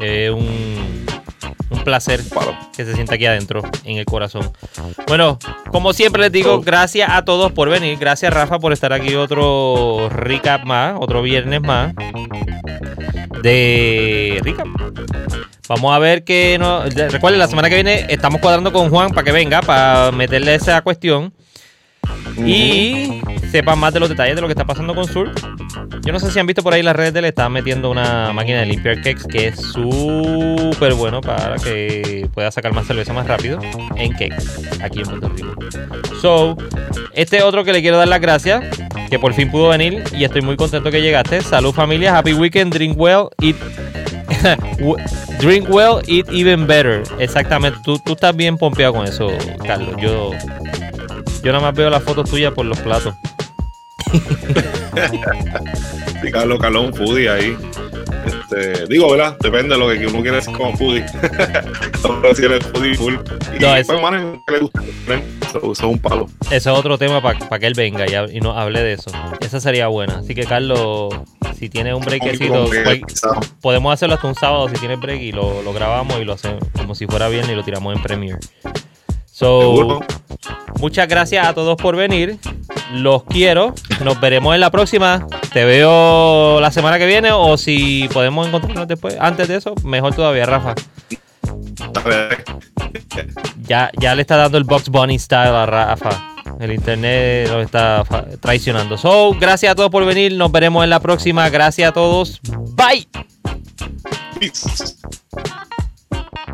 Eh, un, un placer que se sienta aquí adentro, en el corazón. Bueno, como siempre les digo, gracias a todos por venir. Gracias, Rafa, por estar aquí otro recap más, otro viernes más de recap. Vamos a ver que no. Recuerden, la semana que viene estamos cuadrando con Juan para que venga, para meterle esa cuestión. Y sepan más de los detalles de lo que está pasando con Sur. Yo no sé si han visto por ahí las redes de él, está metiendo una máquina de limpiar cakes que es súper bueno para que pueda sacar más cerveza más rápido en cakes aquí en Puerto Rico. So, este otro que le quiero dar las gracias, que por fin pudo venir y estoy muy contento que llegaste. Salud familia, happy weekend, drink well, eat Drink well, eat even better. Exactamente. Tú, tú estás bien pompeado con eso, Carlos. Yo, yo nada más veo las fotos tuyas por los platos. sí, Carlos, Carlos, un foodie ahí. Este, digo, ¿verdad? Depende de lo que uno quiere decir como foodie. si eres foodie full. Y no, eso, pues, le gusta, eso, es un palo. Ese es otro tema para que él venga y, y nos hable de eso. Esa sería buena. Así que, Carlos, si tiene un breakcito, pues, podemos hacerlo hasta un sábado si tiene break y lo, lo, grabamos y lo hacemos como si fuera bien y lo tiramos en Premiere. So, muchas gracias a todos por venir. Los quiero. Nos veremos en la próxima. Te veo la semana que viene o si podemos encontrarnos después. Antes de eso, mejor todavía, Rafa. Ya, ya le está dando el Box Bunny style a Rafa. El internet lo está traicionando. So, gracias a todos por venir. Nos veremos en la próxima. Gracias a todos. Bye. Peace.